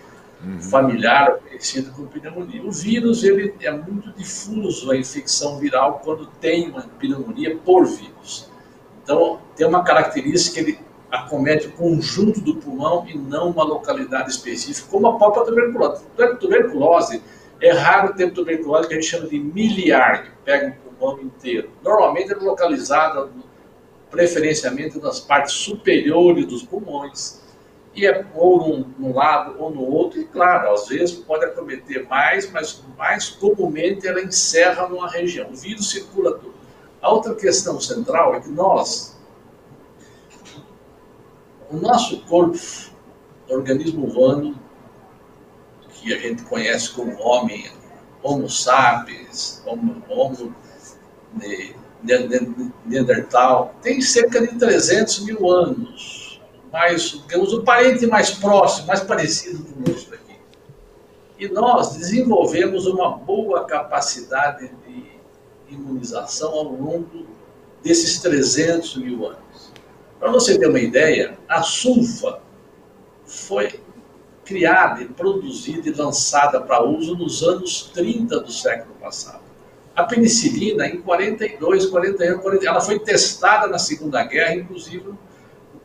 uhum. familiar ou conhecido com pneumonia. O vírus ele é muito difuso, a infecção viral, quando tem uma pneumonia por vírus. Então, tem uma característica que ele acomete o conjunto do pulmão e não uma localidade específica, como a própria tuberculose. Tuberculose é raro ter tuberculose que a gente chama de miliar, que pega o pulmão inteiro. Normalmente é localizada preferencialmente nas partes superiores dos pulmões, e é ou num, num, lado ou no outro, e claro, às vezes pode acometer mais, mas mais comumente ela encerra numa região. O vírus circula tudo. A outra questão central é que nós, o nosso corpo, o organismo humano, que a gente conhece como homem, Homo sapiens, Homo, homo Neandertal, tem cerca de 300 mil anos. Mas, digamos, o parente mais próximo, mais parecido conosco aqui. E nós desenvolvemos uma boa capacidade de imunização ao longo desses 300 mil anos. Para você ter uma ideia, a sulfa foi criada produzida e lançada para uso nos anos 30 do século passado. A penicilina, em 42, 41, 40, ela foi testada na Segunda Guerra, inclusive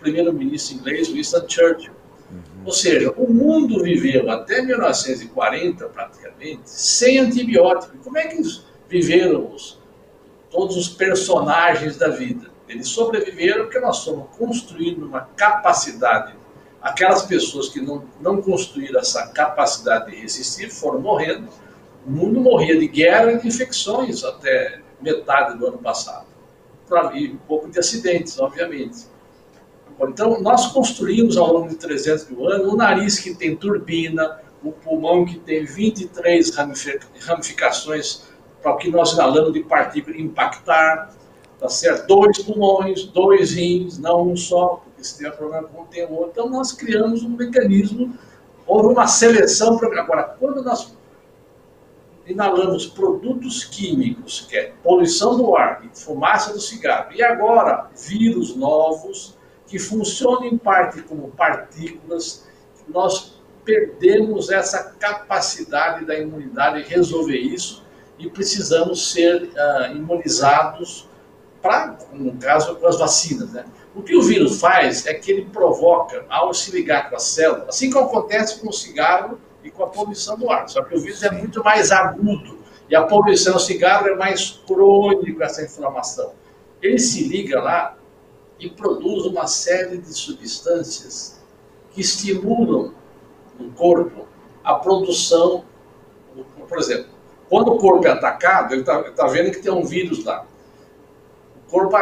primeiro-ministro inglês, Winston Churchill. Uhum. Ou seja, o mundo viveu até 1940, praticamente, sem antibiótico. Como é que viveram os, todos os personagens da vida? Eles sobreviveram porque nós fomos construindo uma capacidade. Aquelas pessoas que não, não construíram essa capacidade de resistir foram morrendo o mundo morria de guerra e de infecções até metade do ano passado. E um pouco de acidentes, obviamente. Então, nós construímos ao longo de 300 mil anos o nariz que tem turbina, o pulmão que tem 23 ramificações para o que nós inalamos de partícula impactar, tá certo? Dois pulmões, dois rins, não um só, porque se tem problema com tem outro. Então, nós criamos um mecanismo, houve uma seleção. Agora, quando nós inalamos produtos químicos, que é poluição do ar, fumaça do cigarro, e agora vírus novos que funcionam em parte como partículas, nós perdemos essa capacidade da imunidade de resolver isso e precisamos ser uh, imunizados para, no caso, com as vacinas. Né? O que o vírus faz é que ele provoca, ao se ligar com a célula, assim como acontece com o cigarro e com a poluição do ar. Só que o vírus é muito mais agudo e a poluição do cigarro é mais crônico essa inflamação. Ele se liga lá e produz uma série de substâncias que estimulam no corpo a produção, por exemplo, quando o corpo é atacado, ele está tá vendo que tem um vírus lá. O corpo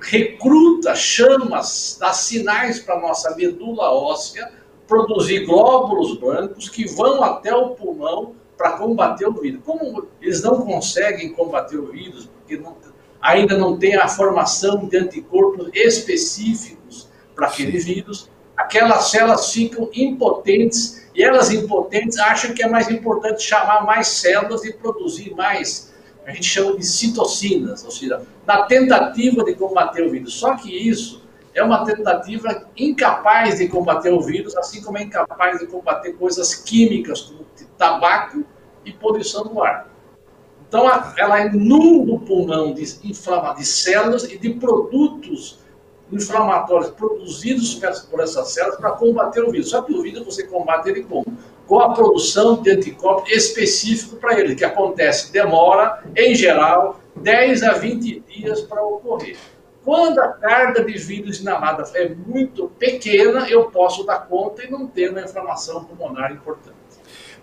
recruta, chama, dá sinais para a nossa medula óssea produzir glóbulos brancos que vão até o pulmão para combater o vírus. Como eles não conseguem combater o vírus, porque não, ainda não tem a formação de anticorpos específicos para aquele vírus, aquelas células ficam impotentes e elas impotentes acham que é mais importante chamar mais células e produzir mais, a gente chama de citocinas, ou seja, na tentativa de combater o vírus. Só que isso é uma tentativa incapaz de combater o vírus, assim como é incapaz de combater coisas químicas como tabaco e poluição do ar. Então, ela inunda o pulmão de, de células e de produtos inflamatórios produzidos por essas células para combater o vírus. Só que o vírus você combate ele como? Com a produção de anticorpos específico para ele, que acontece, demora, em geral, 10 a 20 dias para ocorrer. Quando a carga de vírus inalada é muito pequena, eu posso dar conta e não ter uma inflamação pulmonar importante.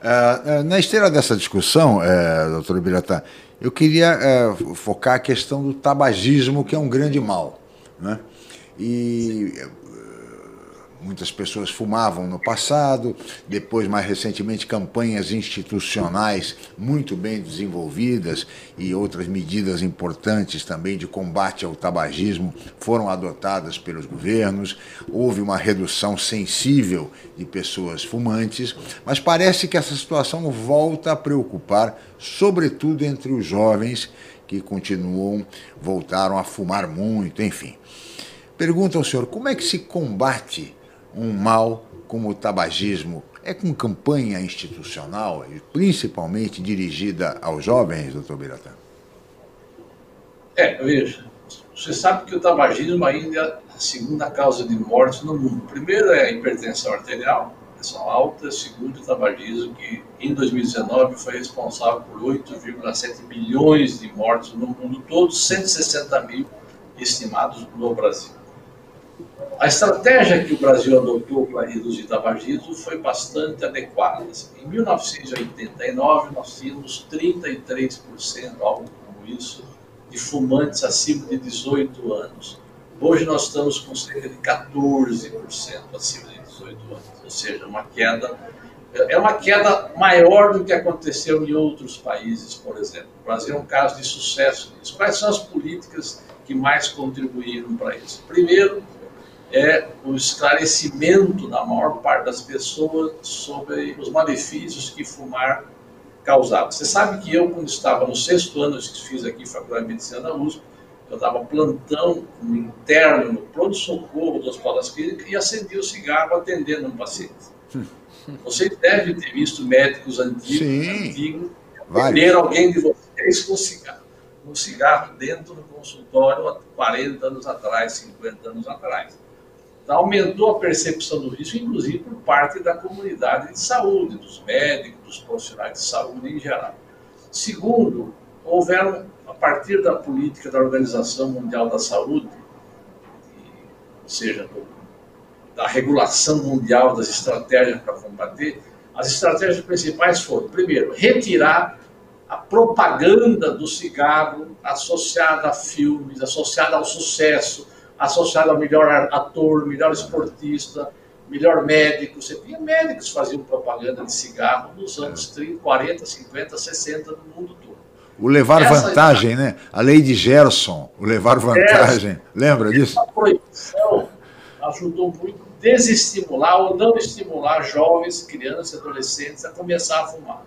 Uh, na esteira dessa discussão, uh, doutor Ibiratá, eu queria uh, focar a questão do tabagismo, que é um grande mal. Né? E Muitas pessoas fumavam no passado, depois, mais recentemente, campanhas institucionais muito bem desenvolvidas e outras medidas importantes também de combate ao tabagismo foram adotadas pelos governos. Houve uma redução sensível de pessoas fumantes, mas parece que essa situação volta a preocupar, sobretudo entre os jovens que continuam, voltaram a fumar muito, enfim. Pergunta ao senhor, como é que se combate um mal como o tabagismo é com campanha institucional, principalmente dirigida aos jovens, doutor Biratã? É, veja, você sabe que o tabagismo ainda é a segunda causa de morte no mundo. Primeiro é a hipertensão arterial, pressão alta. Segundo, o tabagismo, que em 2019 foi responsável por 8,7 milhões de mortes no mundo todo, 160 mil estimados no Brasil. A estratégia que o Brasil adotou para reduzir tabagismo foi bastante adequada. Em 1989, nós tínhamos 33%, algo como isso, de fumantes acima de 18 anos. Hoje nós estamos com cerca de 14% acima de 18 anos, ou seja, uma queda é uma queda maior do que aconteceu em outros países, por exemplo. O Brasil é um caso de sucesso nisso. Quais são as políticas que mais contribuíram para isso? Primeiro, é o esclarecimento da maior parte das pessoas sobre os malefícios que fumar causava. Você sabe que eu, quando estava no sexto ano, que fiz aqui Faculdade de Medicina da USP, eu dava plantão no interno, no pronto-socorro do Hospital das Clínicas e acendia o cigarro atendendo um paciente. Você deve ter visto médicos antigos, Sim, antigos atender alguém de vocês com cigarro. Um cigarro dentro do consultório há 40 anos atrás, 50 anos atrás. Aumentou a percepção do risco, inclusive por parte da comunidade de saúde, dos médicos, dos profissionais de saúde em geral. Segundo, houveram, a partir da política da Organização Mundial da Saúde, ou seja, do, da regulação mundial das estratégias para combater, as estratégias principais foram, primeiro, retirar a propaganda do cigarro associada a filmes, associada ao sucesso, associado ao melhor ator, melhor esportista, melhor médico. Você tinha médicos que faziam propaganda de cigarro nos anos 30, 40, 50, 60 no mundo todo. O levar Essa vantagem, né? A lei de Gerson, o levar vantagem. Lembra disso? A proibição ajudou muito a desestimular ou não estimular jovens, crianças e adolescentes a começar a fumar.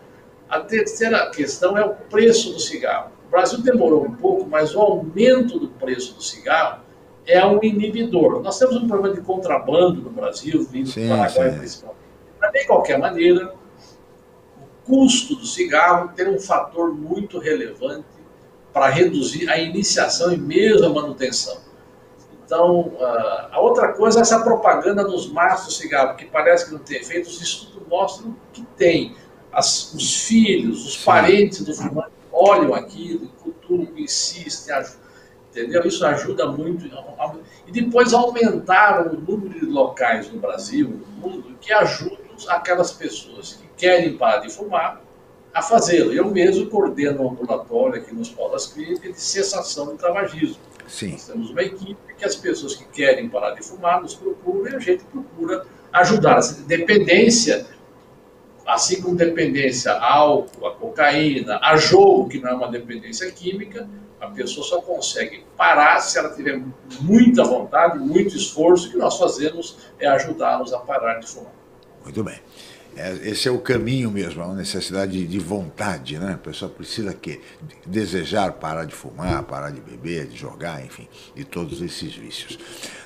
A terceira questão é o preço do cigarro. O Brasil demorou um pouco, mas o aumento do preço do cigarro é um inibidor. Nós temos um problema de contrabando no Brasil, vindo sim, do Paraguai principalmente. Mas, de qualquer maneira, o custo do cigarro tem um fator muito relevante para reduzir a iniciação e mesmo a manutenção. Então, a outra coisa é essa propaganda nos maços de cigarro, que parece que não tem efeito, os estudos mostram que tem. As, os filhos, os Sim. parentes do fumante olham aquilo, culturam, insistem, ajudam entendeu? Isso ajuda muito. E depois aumentaram o número de locais no Brasil, no mundo, que ajudam aquelas pessoas que querem parar de fumar a fazê-lo. Eu mesmo coordeno um ambulatório aqui no Hospital das Clínicas de cessação do tabagismo. Sim. Nós temos uma equipe que as pessoas que querem parar de fumar nos procuram e a gente procura ajudar. Dependência, assim como dependência a álcool, a cocaína, a jogo, que não é uma dependência química, a pessoa só consegue parar se ela tiver muita vontade, muito esforço. O que nós fazemos é ajudá-los a parar de fumar. Muito bem. É, esse é o caminho mesmo, é uma necessidade de vontade, né? A pessoa precisa que desejar parar de fumar, parar de beber, de jogar, enfim, de todos esses vícios.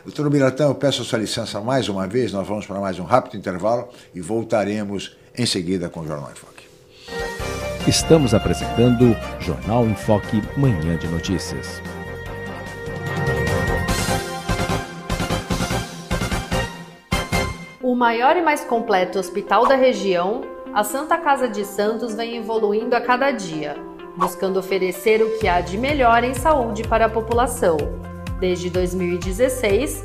Doutor Miratã, eu peço a sua licença mais uma vez, nós vamos para mais um rápido intervalo e voltaremos em seguida com o Jornal em Foque. Estamos apresentando Jornal em Foque, Manhã de Notícias. O maior e mais completo hospital da região, a Santa Casa de Santos vem evoluindo a cada dia, buscando oferecer o que há de melhor em saúde para a população. Desde 2016,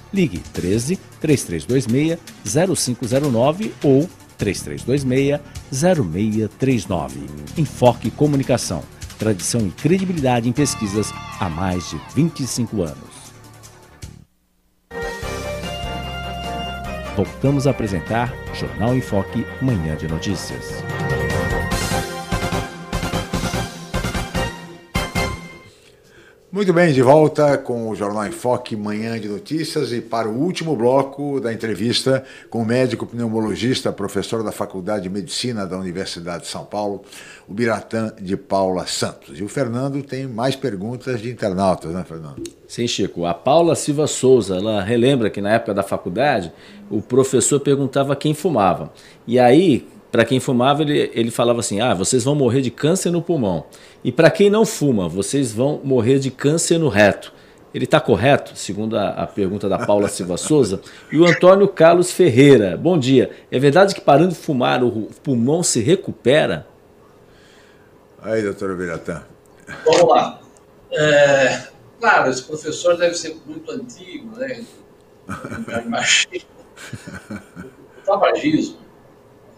Ligue 13 3326 0509 ou 3326 0639. Enfoque Comunicação. Tradição e credibilidade em pesquisas há mais de 25 anos. Voltamos a apresentar Jornal em Foque, Manhã de Notícias. Muito bem, de volta com o Jornal em Foque, Manhã de Notícias, e para o último bloco da entrevista com o médico pneumologista, professor da Faculdade de Medicina da Universidade de São Paulo, o Biratã de Paula Santos. E o Fernando tem mais perguntas de internautas, né, Fernando? Sim, Chico. A Paula Silva Souza, ela relembra que na época da faculdade, o professor perguntava quem fumava. E aí, para quem fumava, ele, ele falava assim: ah, vocês vão morrer de câncer no pulmão. E para quem não fuma, vocês vão morrer de câncer no reto. Ele está correto, segundo a, a, pergunta da Paula Silva Souza. E o Antônio Carlos Ferreira. Bom dia. É verdade que parando de fumar o pulmão se recupera? Aí, doutor Biratã. Vamos lá. É, claro, esse professor deve ser muito antigo, né? Imagino. O tabagismo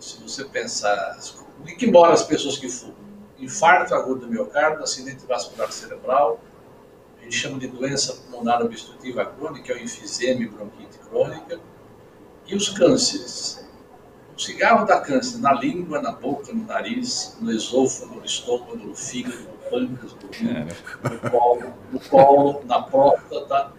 se você pensar, em que moram as pessoas que fumam? Infarto agudo do miocárdio, acidente vascular cerebral, a gente chama de doença pulmonar obstrutiva crônica, que é o enfisema e bronquite crônica, e os cânceres. O cigarro dá câncer na língua, na boca, no nariz, no esôfago, no estômago, no fígado, no pâncreas, no rim, no colo, no colo, na próstata,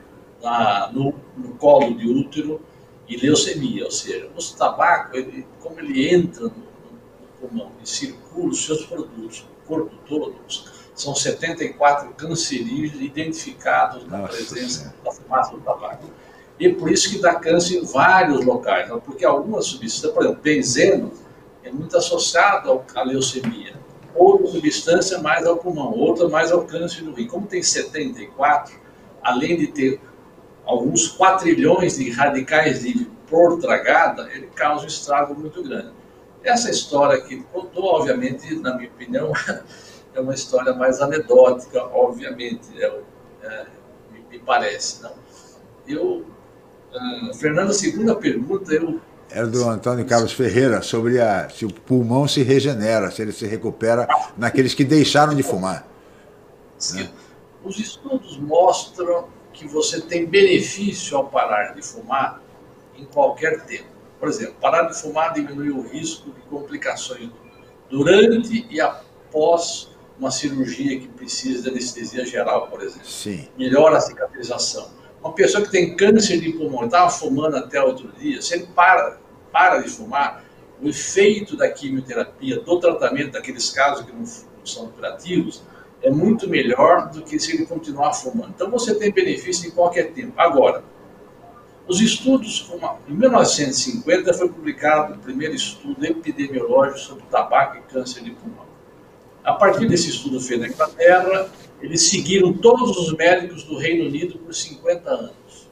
na, no, no colo de útero, e leucemia, ou seja, o tabaco, ele, como ele entra no, no pulmão e circula os seus produtos no corpo todo, são 74 cancerígenos identificados na Nossa presença da fumaça do tabaco. E por isso que dá câncer em vários locais, porque algumas substâncias, por exemplo, benzeno, é muito associado à leucemia. Outra substância mais ao pulmão, outra mais ao câncer no rim. Como tem 74, além de ter alguns quatrilhões de radicais livres por tragada, ele causa um estrago muito grande. Essa história que contou, obviamente, na minha opinião, é uma história mais anedótica, obviamente, é, é, me, parece. Não? Eu, uh, Fernando, a segunda pergunta, eu era do Antônio Carlos Ferreira, sobre a, se o pulmão se regenera, se ele se recupera naqueles que deixaram de fumar. Né? Os estudos mostram que você tem benefício ao parar de fumar em qualquer tempo. Por exemplo, parar de fumar diminui o risco de complicações durante e após uma cirurgia que precisa de anestesia geral, por exemplo. Sim. Melhora a cicatrização. Uma pessoa que tem câncer de pulmão, estava fumando até outro dia, se ele para, para de fumar, o efeito da quimioterapia, do tratamento daqueles casos que não, são curativos, é muito melhor do que se ele continuar fumando. Então você tem benefício em qualquer tempo. Agora, os estudos, em 1950 foi publicado o primeiro estudo epidemiológico sobre tabaco e câncer de pulmão. A partir desse estudo feito na Inglaterra, eles seguiram todos os médicos do Reino Unido por 50 anos.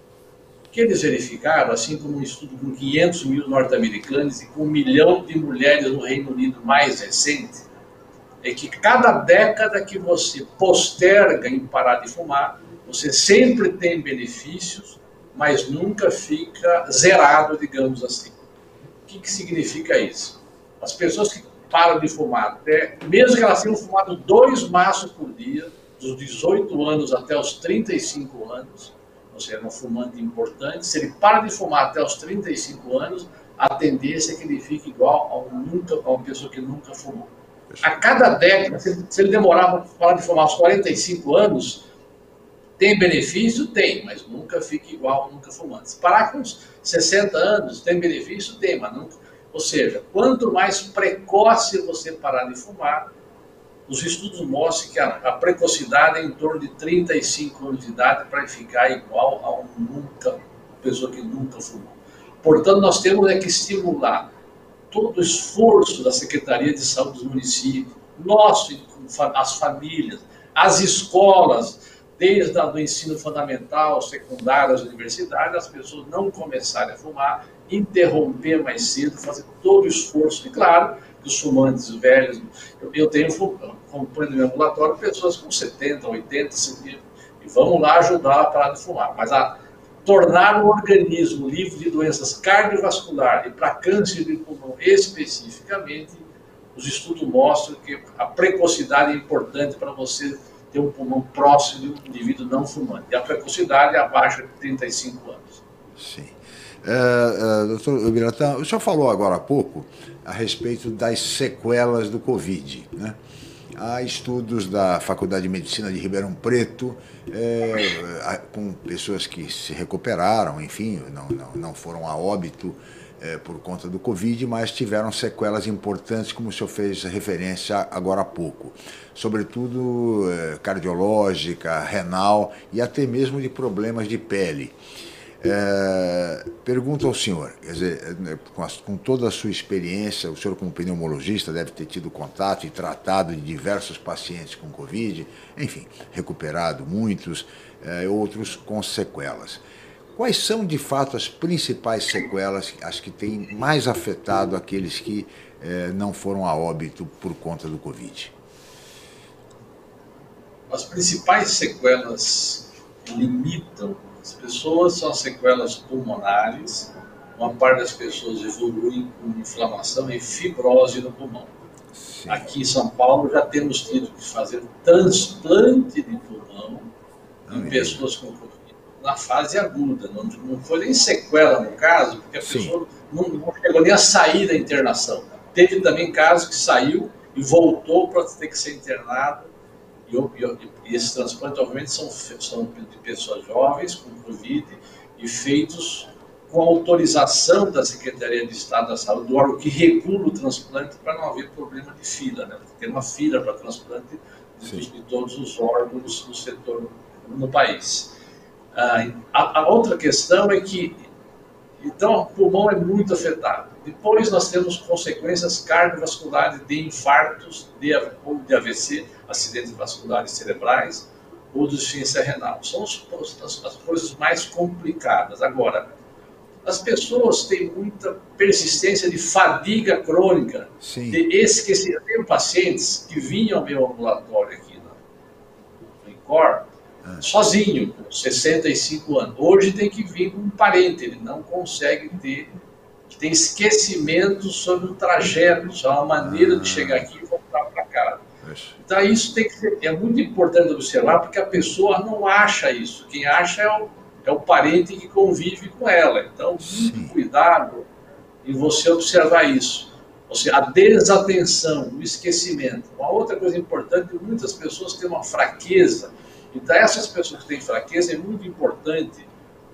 O que eles verificaram, assim como um estudo com 500 mil norte-americanos e com um milhão de mulheres no Reino Unido mais recente, é que cada década que você posterga em parar de fumar, você sempre tem benefícios, mas nunca fica zerado, digamos assim. O que, que significa isso? As pessoas que param de fumar, até, mesmo que elas tenham fumado dois maços por dia, dos 18 anos até os 35 anos, ou seja, um fumante importante, se ele para de fumar até os 35 anos, a tendência é que ele fique igual a, um a uma pessoa que nunca fumou. A cada década, se ele demorar para parar de fumar aos 45 anos, tem benefício? Tem, mas nunca fica igual, nunca fumante. Se parar com uns 60 anos, tem benefício? Tem, mas nunca. Ou seja, quanto mais precoce você parar de fumar, os estudos mostram que a, a precocidade é em torno de 35 anos de idade para ficar igual a um nunca, pessoa que nunca fumou. Portanto, nós temos é que estimular todo o esforço da Secretaria de Saúde dos municípios, nosso, as famílias, as escolas, desde o ensino fundamental, secundário, as universidades, as pessoas não começarem a fumar, interromper mais cedo, fazer todo o esforço. E claro, que os fumantes velhos, eu, eu tenho, acompanho no meu ambulatório, pessoas com 70, 80, 70, e vamos lá ajudar a parar de fumar. Mas a, tornar o organismo livre de doenças cardiovasculares e para câncer de pulmão especificamente, os estudos mostram que a precocidade é importante para você ter um pulmão próximo de um indivíduo não fumante. E a precocidade é abaixo de 35 anos. Sim. Uh, uh, doutor Biratã, o senhor falou agora há pouco a respeito das sequelas do Covid. Né? Há estudos da Faculdade de Medicina de Ribeirão Preto é, com pessoas que se recuperaram, enfim, não, não, não foram a óbito é, por conta do Covid, mas tiveram sequelas importantes, como o senhor fez referência agora há pouco, sobretudo é, cardiológica, renal e até mesmo de problemas de pele. É, pergunto ao senhor, quer dizer, é, com, a, com, toda a sua experiência, o senhor como pneumologista deve ter tido contato e tratado de diversos pacientes com Covid, enfim, recuperado muitos, é, outros com sequelas. Quais são, de fato, as principais sequelas, as que têm mais afetado aqueles que é, não foram a óbito por conta do Covid? As principais sequelas limitam as pessoas são sequelas pulmonares, uma parte das pessoas evoluem com inflamação e fibrose no pulmão. Sim. Aqui em São Paulo já temos tido que fazer transplante de pulmão em pessoas com Covid na fase aguda. Não, não foi nem sequela no caso, porque a Sim. pessoa não, não chegou nem a sair da internação. Teve também casos que saiu e voltou para ter que ser internado e, esses transplantes, obviamente, são, são de pessoas jovens com Covid e feitos com autorização da Secretaria de Estado da Saúde, do órgão que regula o transplante, para não haver problema de fila. Né? Tem uma fila para transplante de, de, todos os órgãos do setor no país. Ah, a, a outra questão é que, então, o pulmão é muito afetado. Depois nós temos consequências cardiovasculares de infartos de, ou de AVC, acidentes vasculares cerebrais, ou de insuficiência renal. São as, as coisas mais complicadas. Agora, as pessoas têm muita persistência de fadiga crônica, Sim. de esquecer. Eu tenho pacientes que vinham ao meu ambulatório aqui no, no INCOR, ah. sozinho, com 65 anos. Hoje tem que vir com um parente, ele não consegue ter tem esquecimento sobre o trajeto, sobre a maneira de chegar aqui e voltar para casa. Então isso tem que ser, é muito importante observar, porque a pessoa não acha isso. Quem acha é o, é o parente que convive com ela. Então, muito cuidado em você observar isso. Ou seja, a desatenção, o esquecimento. Uma outra coisa importante, muitas pessoas têm uma fraqueza. Então, essas pessoas que têm fraqueza, é muito importante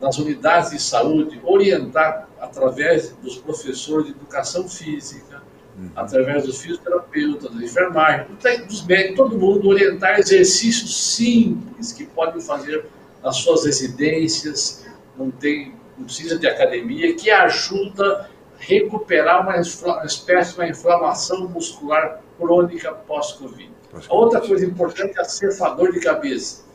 nas unidades de saúde, orientar através dos professores de educação física, uhum. através dos fisioterapeutas, da enfermagem, dos médicos, todo mundo orientar exercícios simples que podem fazer nas suas residências, não tem, não precisa de academia, que ajuda a recuperar uma, uma espécie de uma inflamação muscular crônica pós-Covid. Outra coisa importante é a cefador de cabeça.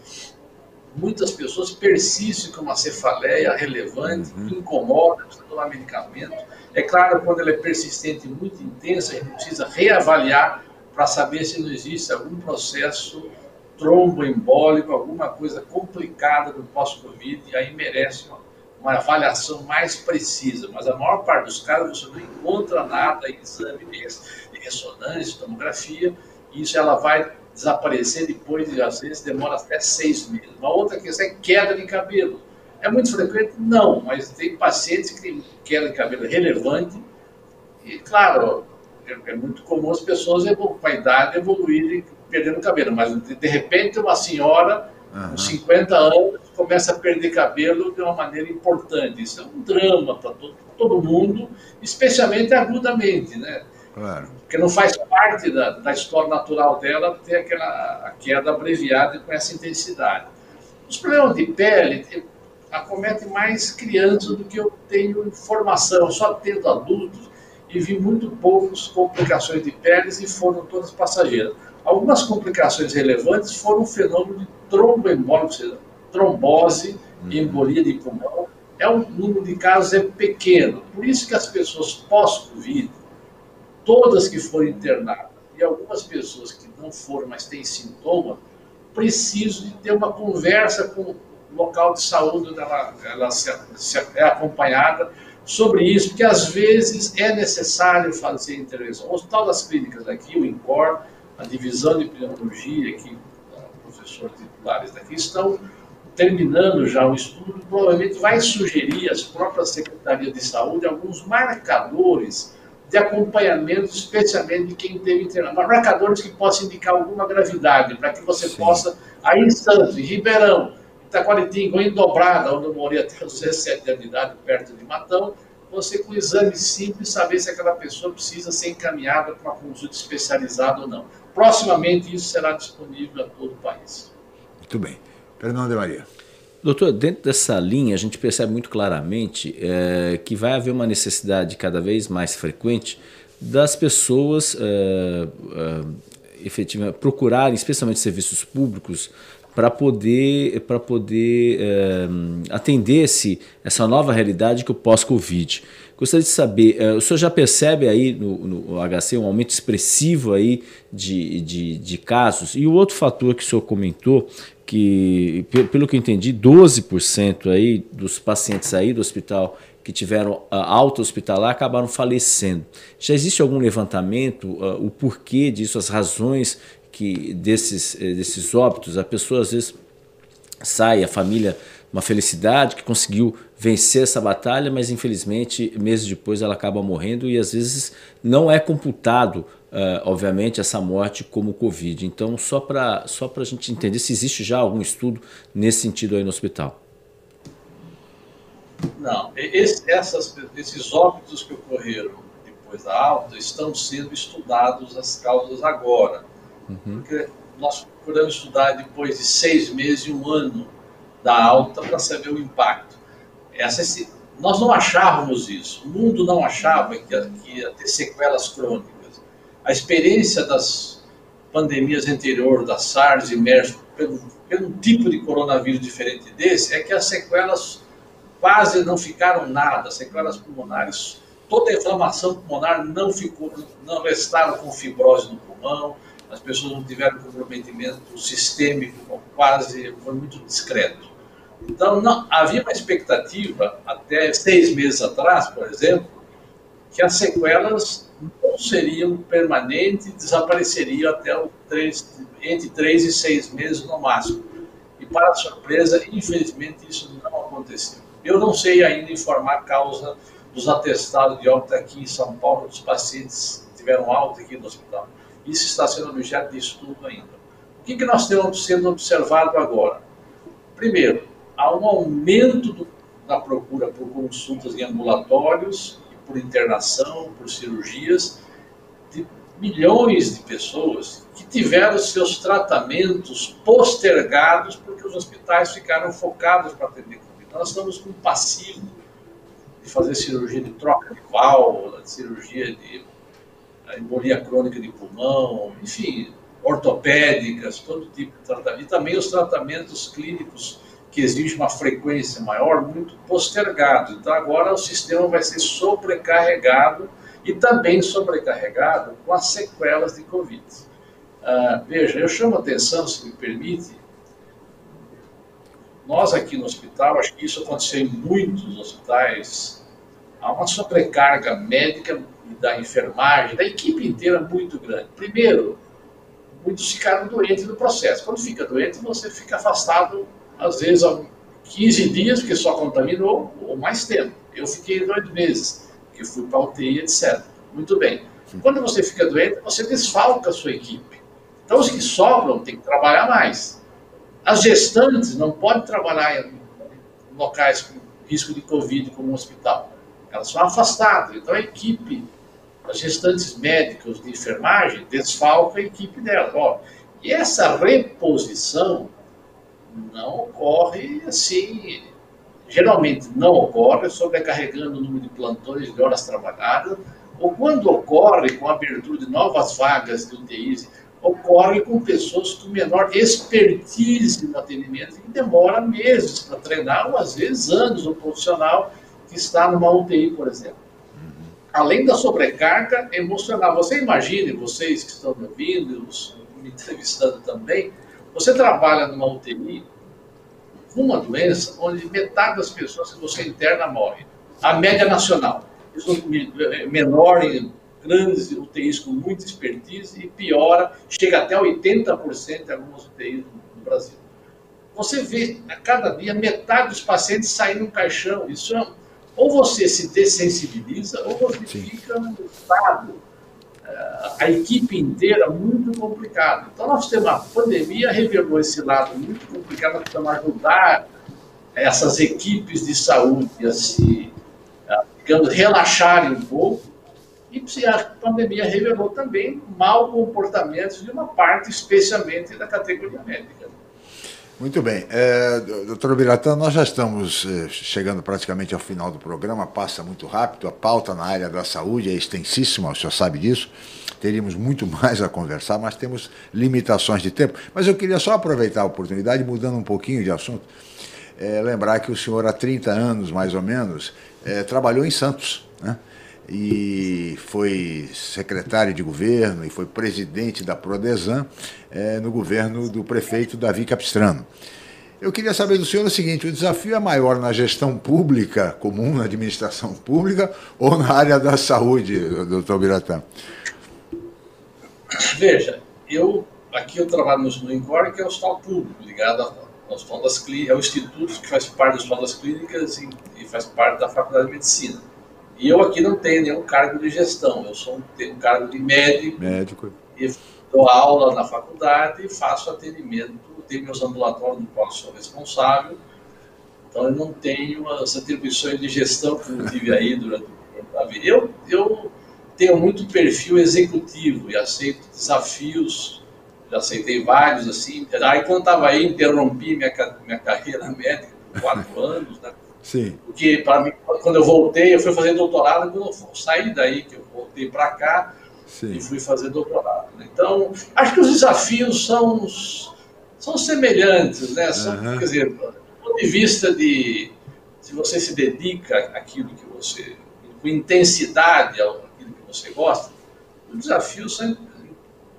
Muitas pessoas persistem com uma cefaleia relevante, uhum. que incomoda, precisa tomar medicamento. É claro, quando ela é persistente e muito intensa, a gente precisa reavaliar para saber se não existe algum processo tromboembólico, alguma coisa complicada do pós-Covid, e aí merece uma, uma, avaliação mais precisa. Mas a maior parte dos casos você não encontra nada em exame de, ressonância, tomografia, e isso ela vai desaparecer depois de, às vezes, demora até seis meses. Uma outra questão é queda de cabelo. É muito frequente? Não, mas tem pacientes que têm queda de cabelo relevante, e claro, é, é muito comum as pessoas com a idade evoluírem perdendo cabelo, mas de repente uma senhora uhum. com 50 anos começa a perder cabelo de uma maneira importante. Isso é um drama para todo, todo mundo, especialmente agudamente, né? Claro. Porque não faz parte da, da história natural dela ter aquela queda abreviada com essa intensidade. Os problemas de pele acometem mais crianças do que eu tenho informação. Eu só tendo adultos e vi muito poucas complicações de peles e foram todas passageiras. Algumas complicações relevantes foram o fenômeno de tromboembólico, trombose e uhum. embolia de pulmão. É um número de casos é pequeno. Por isso que as pessoas pós-Covid, todas que foram internadas, e algumas pessoas que não foram, mas têm sintoma, precisam de ter uma conversa com o local de saúde onde ela, ela se, se é acompanhada sobre isso, porque às vezes é necessário fazer intervenção. O Hospital das Clínicas aqui, o INCOR, a divisão de pneumologia, que professores titulares daqui estão terminando já o estudo, provavelmente vai sugerir às próprias secretarias de saúde alguns marcadores de acompanhamento, especialmente de quem teve internado, marcadores que possam indicar alguma gravidade, para que você Sim. possa, aí em Santos, em Ribeirão, Itaquaritinga, em Dobrada, onde eu morei até os 17 anos de idade, perto de Matão, você com exame simples saber se aquela pessoa precisa ser encaminhada para uma consulta especializada ou não. Proximamente isso será disponível a todo o país. Muito bem. Fernando de Maria. Doutor, dentro dessa linha a gente percebe muito claramente é, que vai haver uma necessidade cada vez mais frequente das pessoas é, é, efetivamente procurarem, especialmente serviços públicos, para poder, pra poder é, atender esse, essa nova realidade que o pós-Covid. Gostaria de saber, é, o senhor já percebe aí no, no, HC um aumento expressivo aí de, de, de, casos? E o outro fator que o senhor comentou, que pelo que eu entendi, 12% aí dos pacientes aí do hospital que tiveram alta hospitalar acabaram falecendo. Já existe algum levantamento, uh, o porquê disso, as razões que desses, eh, desses óbitos, a pessoa às vezes sai, a família, uma felicidade que conseguiu vencer essa batalha, mas infelizmente meses depois ela acaba morrendo e às vezes não é computado, uh, obviamente, essa morte como Covid. Então, só para só a gente entender se existe já algum estudo nesse sentido aí no hospital. Não, esse, essas, esses óbitos que ocorreram depois da alta estão sendo estudados as causas agora. Uhum. Porque nós procuramos estudar depois de seis meses e um ano da alta para saber o impacto. Essa, nós não achávamos isso, o mundo não achava que ia ter sequelas crônicas. A experiência das pandemias anteriores, da SARS e MERS, pelo, pelo tipo de coronavírus diferente desse, é que as sequelas quase não ficaram nada, sequelas pulmonares, toda a inflamação pulmonar não ficou, não restaram com fibrose no pulmão, as pessoas não tiveram comprometimento sistêmico, quase, foi muito discreto. Então, não, havia uma expectativa, até seis meses atrás, por exemplo, que as sequelas não seriam permanentes, desapareceriam até o três, entre três e seis meses no máximo. E, para surpresa, infelizmente, isso não aconteceu. Eu não sei ainda informar a causa dos atestados de óbito aqui em São Paulo, dos pacientes que tiveram alta aqui no hospital. Isso está sendo objeto de estudo ainda. O que, que nós temos sendo observado agora? Primeiro, há um aumento do, da procura por consultas em ambulatórios, por internação, por cirurgias, de milhões de pessoas que tiveram seus tratamentos postergados porque os hospitais ficaram focados para atender Covid. Nós estamos com passivo de fazer cirurgia de troca de válvula, de cirurgia de embolia crônica de pulmão, enfim, ortopédicas, todo tipo de tratamento, e também os tratamentos clínicos que exigem uma frequência maior, muito postergado. Então, agora o sistema vai ser sobrecarregado e também sobrecarregado com as sequelas de Covid. Uh, veja, eu chamo atenção, se me permite, nós aqui no hospital, acho que isso aconteceu em muitos hospitais, há uma sobrecarga médica e da enfermagem, da equipe inteira muito grande. Primeiro, muitos ficaram doentes no processo. Quando fica doente, você fica afastado, às vezes, há 15 dias, porque só contaminou, ou mais tempo. Eu fiquei dois meses, que fui para a UTI, etc. Muito bem. Quando você fica doente, você desfalca a sua equipe. Então, os que sobram têm que trabalhar mais. As gestantes não podem trabalhar em locais com risco de Covid, como um hospital. Elas são afastadas. Então, a equipe as gestantes médicas de enfermagem desfalca a equipe dela. Ó, e essa reposição não ocorre assim, geralmente não ocorre sobrecarregando o número de plantões de horas trabalhadas, ou quando ocorre com a abertura de novas vagas de UTIs, ocorre com pessoas com menor expertise no atendimento, que demora meses para treinar, ou às vezes anos, um profissional que está numa UTI, por exemplo além da sobrecarga emocional. Você imagine, vocês que estão me ouvindo, me entrevistando também, você trabalha numa UTI com uma doença onde metade das pessoas que você interna morre. A média nacional. Isso é menor em grandes UTIs com muita expertise e piora, chega até 80% em algumas UTIs no Brasil. Você vê a cada dia metade dos pacientes saindo no caixão. Isso é ou você se dessensibiliza, ou você Sim. fica no estado, eh, a equipe inteira muito complicado. Então, nós temos a pandemia, revelou esse lado muito complicado, nós precisamos ajudar essas equipes de saúde a se, digamos, relaxarem um pouco. E a pandemia revelou também mau comportamento de uma parte, especialmente da categoria médica. Muito bem. É, doutor Biratã, nós já estamos é, chegando praticamente ao final do programa, passa muito rápido, a pauta na área da saúde é extensíssima, o senhor sabe disso. Teríamos muito mais a conversar, mas temos limitações de tempo. Mas eu queria só aproveitar a oportunidade, mudando um pouquinho de assunto, é, lembrar que o senhor, há 30 anos mais ou menos, é, trabalhou em Santos. Né? E foi secretário de governo e foi presidente da Prodesan é, no governo do prefeito Davi Capistrano. Eu queria saber do senhor o seguinte: o desafio é maior na gestão pública comum, na administração pública, ou na área da saúde, doutor Biratã? Veja, eu aqui eu trabalho no INCOR, que é o hospital público, ligado ao hospital das clínicas, é o instituto que faz parte do hospital das clínicas e, e faz parte da faculdade de medicina. E eu aqui não tenho nenhum cargo de gestão, eu sou, tenho um cargo de médico, médico. E dou aula na faculdade e faço atendimento, tenho meus ambulatórios no qual sou responsável, então eu não tenho as atribuições de gestão que eu tive aí durante a vida. Eu, eu tenho muito perfil executivo e aceito desafios, já aceitei vários assim. Aí quando estava aí, interrompi minha, minha carreira médica por quatro anos, né? Sim. Porque, para mim, quando eu voltei, eu fui fazer doutorado, quando eu saí daí, que eu voltei para cá, Sim. e fui fazer doutorado. Né? Então, acho que os desafios são, são semelhantes, né? São, uhum. Quer dizer, do ponto de vista de se você se dedica àquilo que você, com intensidade àquilo que você gosta, os desafios são,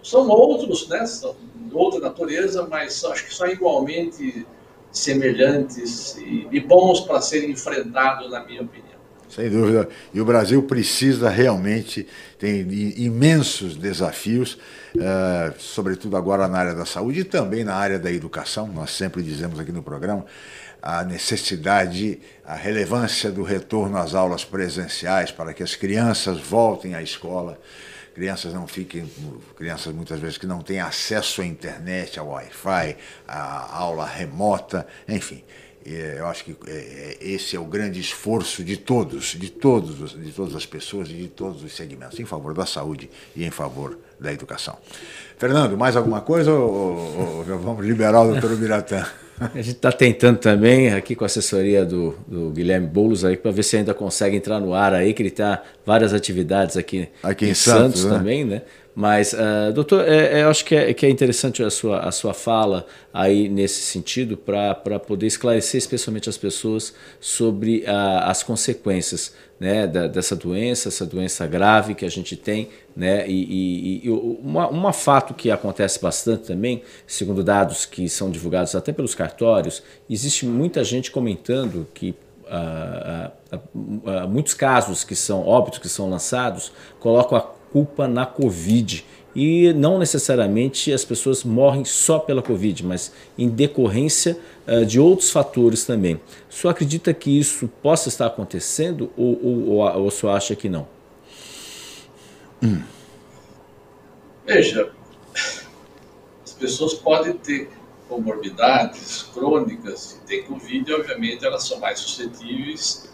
são outros, né? São de outra natureza, mas acho que são igualmente semelhantes e, e bons para serem enfrentados, na minha opinião. Sem dúvida. E o Brasil precisa realmente, tem imensos desafios, uh, sobretudo agora na área da saúde e também na área da educação. Nós sempre dizemos aqui no programa a necessidade, a relevância do retorno às aulas presenciais para que as crianças voltem à escola crianças não fiquem, crianças muitas vezes que não têm acesso à internet, ao Wi-Fi, à aula remota, enfim. Eu acho que é, é, esse é o grande esforço de todos, de todos, de todas as pessoas e de todos os segmentos, em favor da saúde e em favor da educação. Fernando, mais alguma coisa ou, ou, vamos liberar o doutor Biratã? A gente está tentando também, aqui com a assessoria do, do Guilherme Boulos, para ver se ainda consegue entrar no ar aí, que ele está várias atividades aqui, aqui em, em Santos, Santos né? também, né? Mas, uh, doutor, é, é, eu acho que é, que é interessante a sua, a sua fala aí nesse sentido para poder esclarecer especialmente as pessoas sobre uh, as consequências né, da, dessa doença, essa doença grave que a gente tem. Né, e, e, e uma, uma fato que acontece bastante também, segundo dados que são divulgados até pelos cartórios, existe muita gente comentando que Uh, uh, uh, muitos casos que são óbitos que são lançados colocam a culpa na Covid. E não necessariamente as pessoas morrem só pela Covid, mas em decorrência uh, de outros fatores também. O senhor acredita que isso possa estar acontecendo ou, ou, ou, ou o senhor acha que não? Hum. Veja, as pessoas podem ter comorbidades crônicas e ter Covid, obviamente elas são mais suscetíveis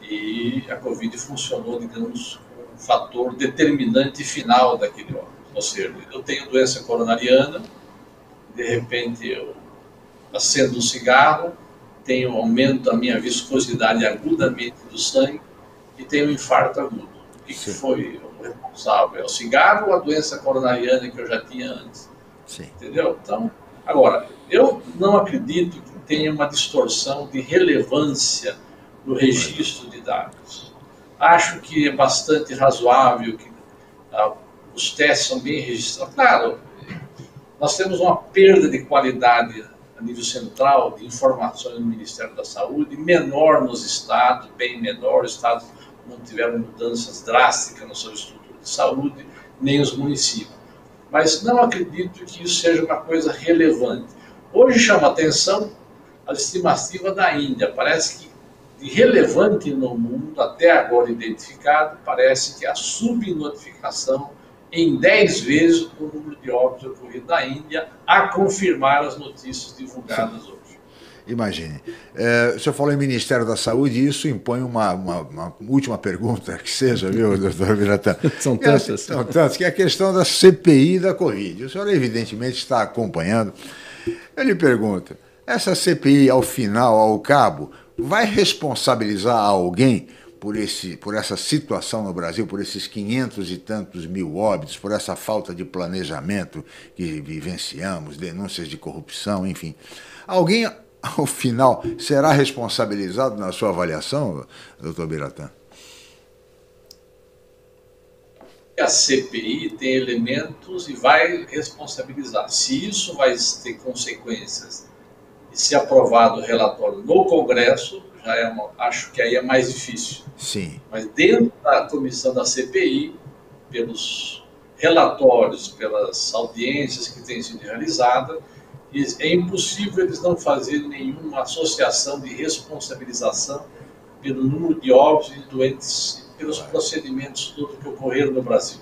e a Covid funcionou, digamos, fator determinante final daquele órgão. Ou seja, eu tenho doença coronariana, de repente eu acendo um cigarro, tenho aumento da minha viscosidade agudamente do sangue e tenho um infarto agudo. O que, que foi o responsável? É o cigarro ou a doença coronariana que eu já tinha antes? Sim. Entendeu? Então, agora, eu não acredito que tenha uma distorção de relevância no registro de dados. Acho que é bastante razoável que ah, os testes são bem registrados. Claro, nós temos uma perda de qualidade a nível central de informações no Ministério da Saúde, menor nos estados, bem menor, os estados não tiveram mudanças drásticas na sua estrutura de saúde, nem os municípios. Mas não acredito que isso seja uma coisa relevante. Hoje chama atenção a estimativa da Índia. Parece que relevante no mundo, até agora identificado, parece que a subnotificação em 10 vezes o número de óbitos ocorrido na Índia, a confirmar as notícias divulgadas hoje. Imagine. É, o senhor falou em Ministério da Saúde e isso impõe uma, uma, uma última pergunta, que seja, viu, doutor Viratã? São tantas. São tantas, que é a questão da CPI da Covid. O senhor, evidentemente, está acompanhando. Eu lhe pergunto, essa CPI, ao final, ao cabo, vai responsabilizar alguém por, esse, por essa situação no Brasil, por esses 500 e tantos mil óbitos, por essa falta de planejamento que vivenciamos, denúncias de corrupção, enfim. Alguém, ao final, será responsabilizado na sua avaliação, doutor Biratã? A CPI tem elementos e vai responsabilizar. Se isso vai ter consequências e se aprovado o relatório no Congresso, já é uma, acho que aí é mais difícil. Sim. Mas dentro da comissão da CPI, pelos relatórios, pelas audiências que têm sido realizadas, é impossível eles não fazerem nenhuma associação de responsabilização pelo número de óbitos e doentes pelos procedimentos todos que ocorreram no Brasil.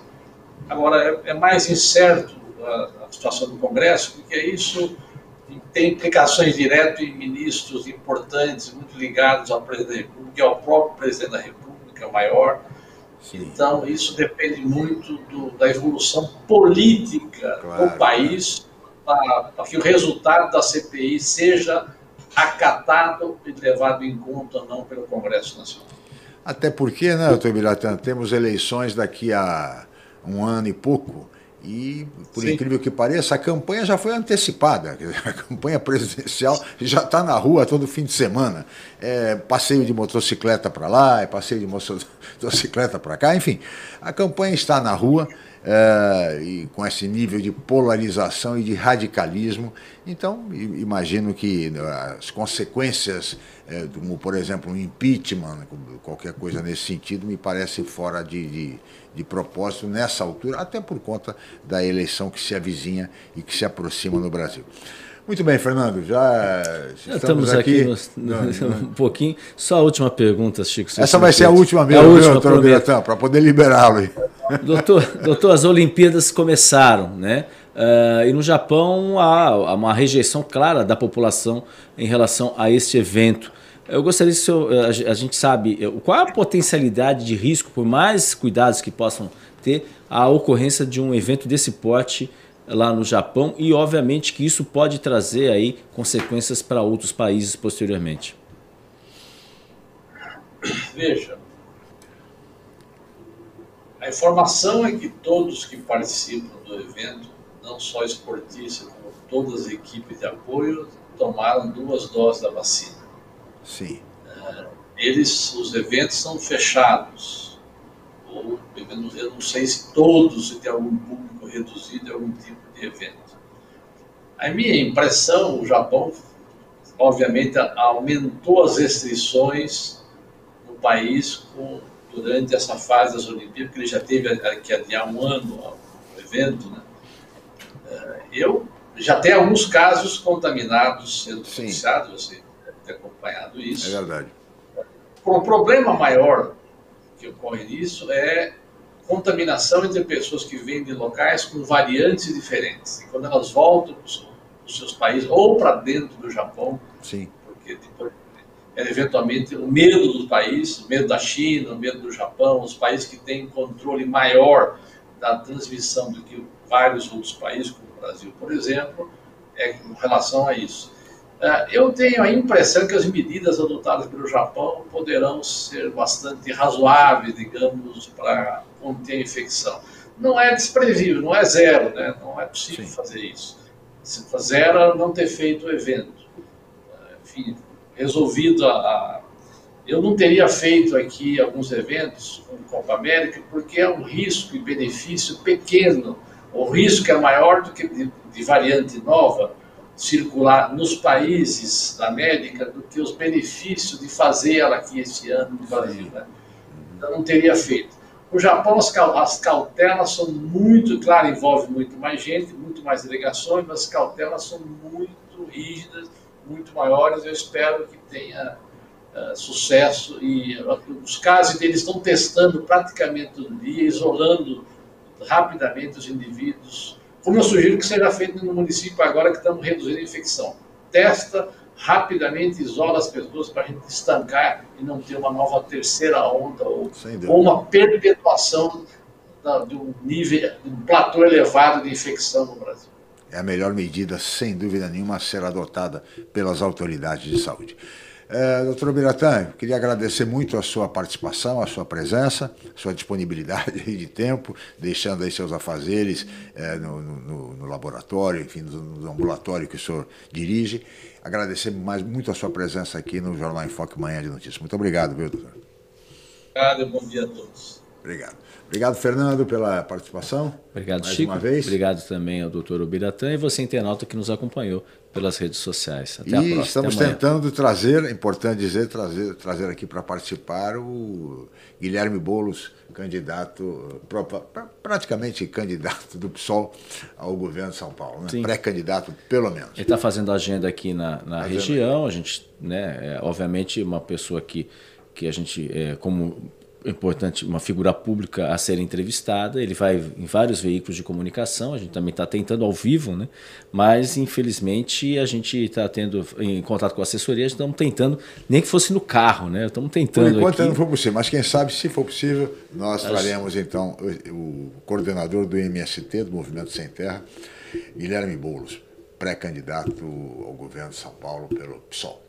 Agora, é, é mais incerto a, a situação do Congresso, porque isso tem implicações diretas em ministros importantes, muito ligados ao presidente da República e ao próprio presidente da República maior. Sim. Então, isso depende muito do, da evolução política claro. do país para que o resultado da CPI seja acatado e levado em conta não pelo Congresso Nacional. Até porque, né, doutor Biratã, temos eleições daqui a um ano e pouco e, por Sim. incrível que pareça, a campanha já foi antecipada. A campanha presidencial já está na rua todo fim de semana. É, passeio de motocicleta para lá, é passeio de motocicleta para cá, enfim. A campanha está na rua é, e com esse nível de polarização e de radicalismo. Então, imagino que né, as consequências, é, como por exemplo, um impeachment, qualquer coisa nesse sentido, me parece fora de, de de propósito nessa altura, até por conta da eleição que se avizinha e que se aproxima no Brasil. Muito bem, Fernando, já estamos, estamos aqui, aqui um pouquinho. Só a última pergunta, Chico. Essa vai ser a última mesmo, é a última, doutor Biratã, para poder liberá-lo. Doutor, doutor, as Olimpíadas começaram, né? Uh, e no Japão há uma rejeição clara da população em relação a este evento. Eu gostaria que senhor, a gente sabe qual é a potencialidade de risco, por mais cuidados que possam ter, a ocorrência de um evento desse porte lá no Japão e obviamente que isso pode trazer aí consequências para outros países posteriormente. Veja, a informação é que todos que participam do evento, não só esportistas, como todas as equipes de apoio, tomaram duas doses da vacina. Sim. É, eles, os eventos são fechados. Ou, eu não sei se todos, se tem algum público reduzido, algum tipo de evento. A minha impressão, o Japão, obviamente, aumentou as restrições no país com, durante essa fase das Olimpíadas, porque ele já teve que adiar um ano o evento, né? É, eu já tenho alguns casos contaminados sendo noticiados, você deve ter acompanhado isso. É verdade. O problema maior que ocorre nisso é contaminação entre pessoas que vêm de locais com variantes diferentes. E quando elas voltam para os seus países ou para dentro do Japão, Sim. porque depois, é, eventualmente o medo do país, o medo da China, o medo do Japão, os países que têm controle maior da transmissão do que vários outros países, como o Brasil, por exemplo, é com relação a isso. É, eu tenho a impressão que as medidas adotadas pelo Japão poderão ser bastante razoáveis, digamos, para conter a infecção. Não é desprevível, não é zero, né? não é possível Sim. fazer isso. Se zero não ter feito o evento. Enfim, resolvido a, a, Eu não teria feito aqui alguns eventos como Copa América, porque é um risco e benefício pequeno. O risco é maior do que de, de variante nova circular nos países da América do que os benefícios de fazer ela aqui esse ano no Brasil. Né? Então, não teria feito. No Japão, as cautelas são muito, claro, envolve muito mais gente, muito mais delegações, mas as cautelas são muito rígidas, muito maiores. Eu espero que tenha uh, sucesso. E uh, os casos deles estão testando praticamente todo dia, isolando rapidamente os indivíduos como eu sugiro que seja feito no município agora que estamos reduzindo a infecção. Testa rapidamente, isola as pessoas para a gente estancar e não ter uma nova terceira onda ou, ou uma perpetuação da, de um nível, de um platô elevado de infecção no Brasil. É a melhor medida, sem dúvida nenhuma, a ser adotada pelas autoridades de saúde. É, doutor Biratã, queria agradecer muito a sua participação, a sua presença, a sua disponibilidade de tempo, deixando aí seus afazeres é, no, no, no, laboratório, enfim, no, no, ambulatório que o senhor dirige. Agradecer mais muito a sua presença aqui no Jornal em Foque Manhã de Notícias. Muito obrigado, viu, doutor? Obrigado e bom dia a todos. Obrigado. Obrigado, Fernando, pela participação. Obrigado, mais Chico. Uma vez. Obrigado também ao doutor Ubiratã e você, internauta, que nos acompanhou pelas redes sociais. Até e a próxima. estamos tentando trazer, é importante dizer, trazer, trazer aqui para participar o Guilherme Boulos, candidato, praticamente candidato do PSOL ao governo de São Paulo, né? pré-candidato, pelo menos. Ele está fazendo agenda aqui na, na região, a gente, né, é, obviamente, uma pessoa que, que a gente, é, como importante, uma figura pública a ser entrevistada. Ele vai em vários veículos de comunicação, a gente também está tentando ao vivo, né? mas infelizmente a gente está tendo em contato com a assessoria, estamos tentando, nem que fosse no carro, né? Estamos tentando. Por enquanto aqui. não for possível, mas quem sabe, se for possível, nós traremos então o coordenador do MST, do Movimento Sem Terra, Guilherme Boulos, pré-candidato ao governo de São Paulo pelo PSOL.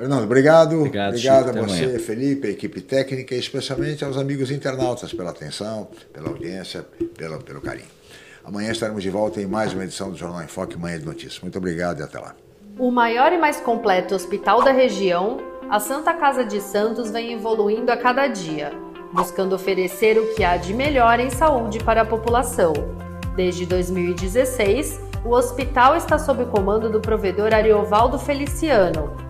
Fernando, obrigado. Obrigado, obrigado Chico, a você, amanhã. Felipe, a equipe técnica e especialmente aos amigos internautas pela atenção, pela audiência, pelo, pelo carinho. Amanhã estaremos de volta em mais uma edição do Jornal em Foque Manhã de Notícias. Muito obrigado e até lá. O maior e mais completo hospital da região, a Santa Casa de Santos vem evoluindo a cada dia, buscando oferecer o que há de melhor em saúde para a população. Desde 2016, o hospital está sob o comando do provedor Ariovaldo Feliciano,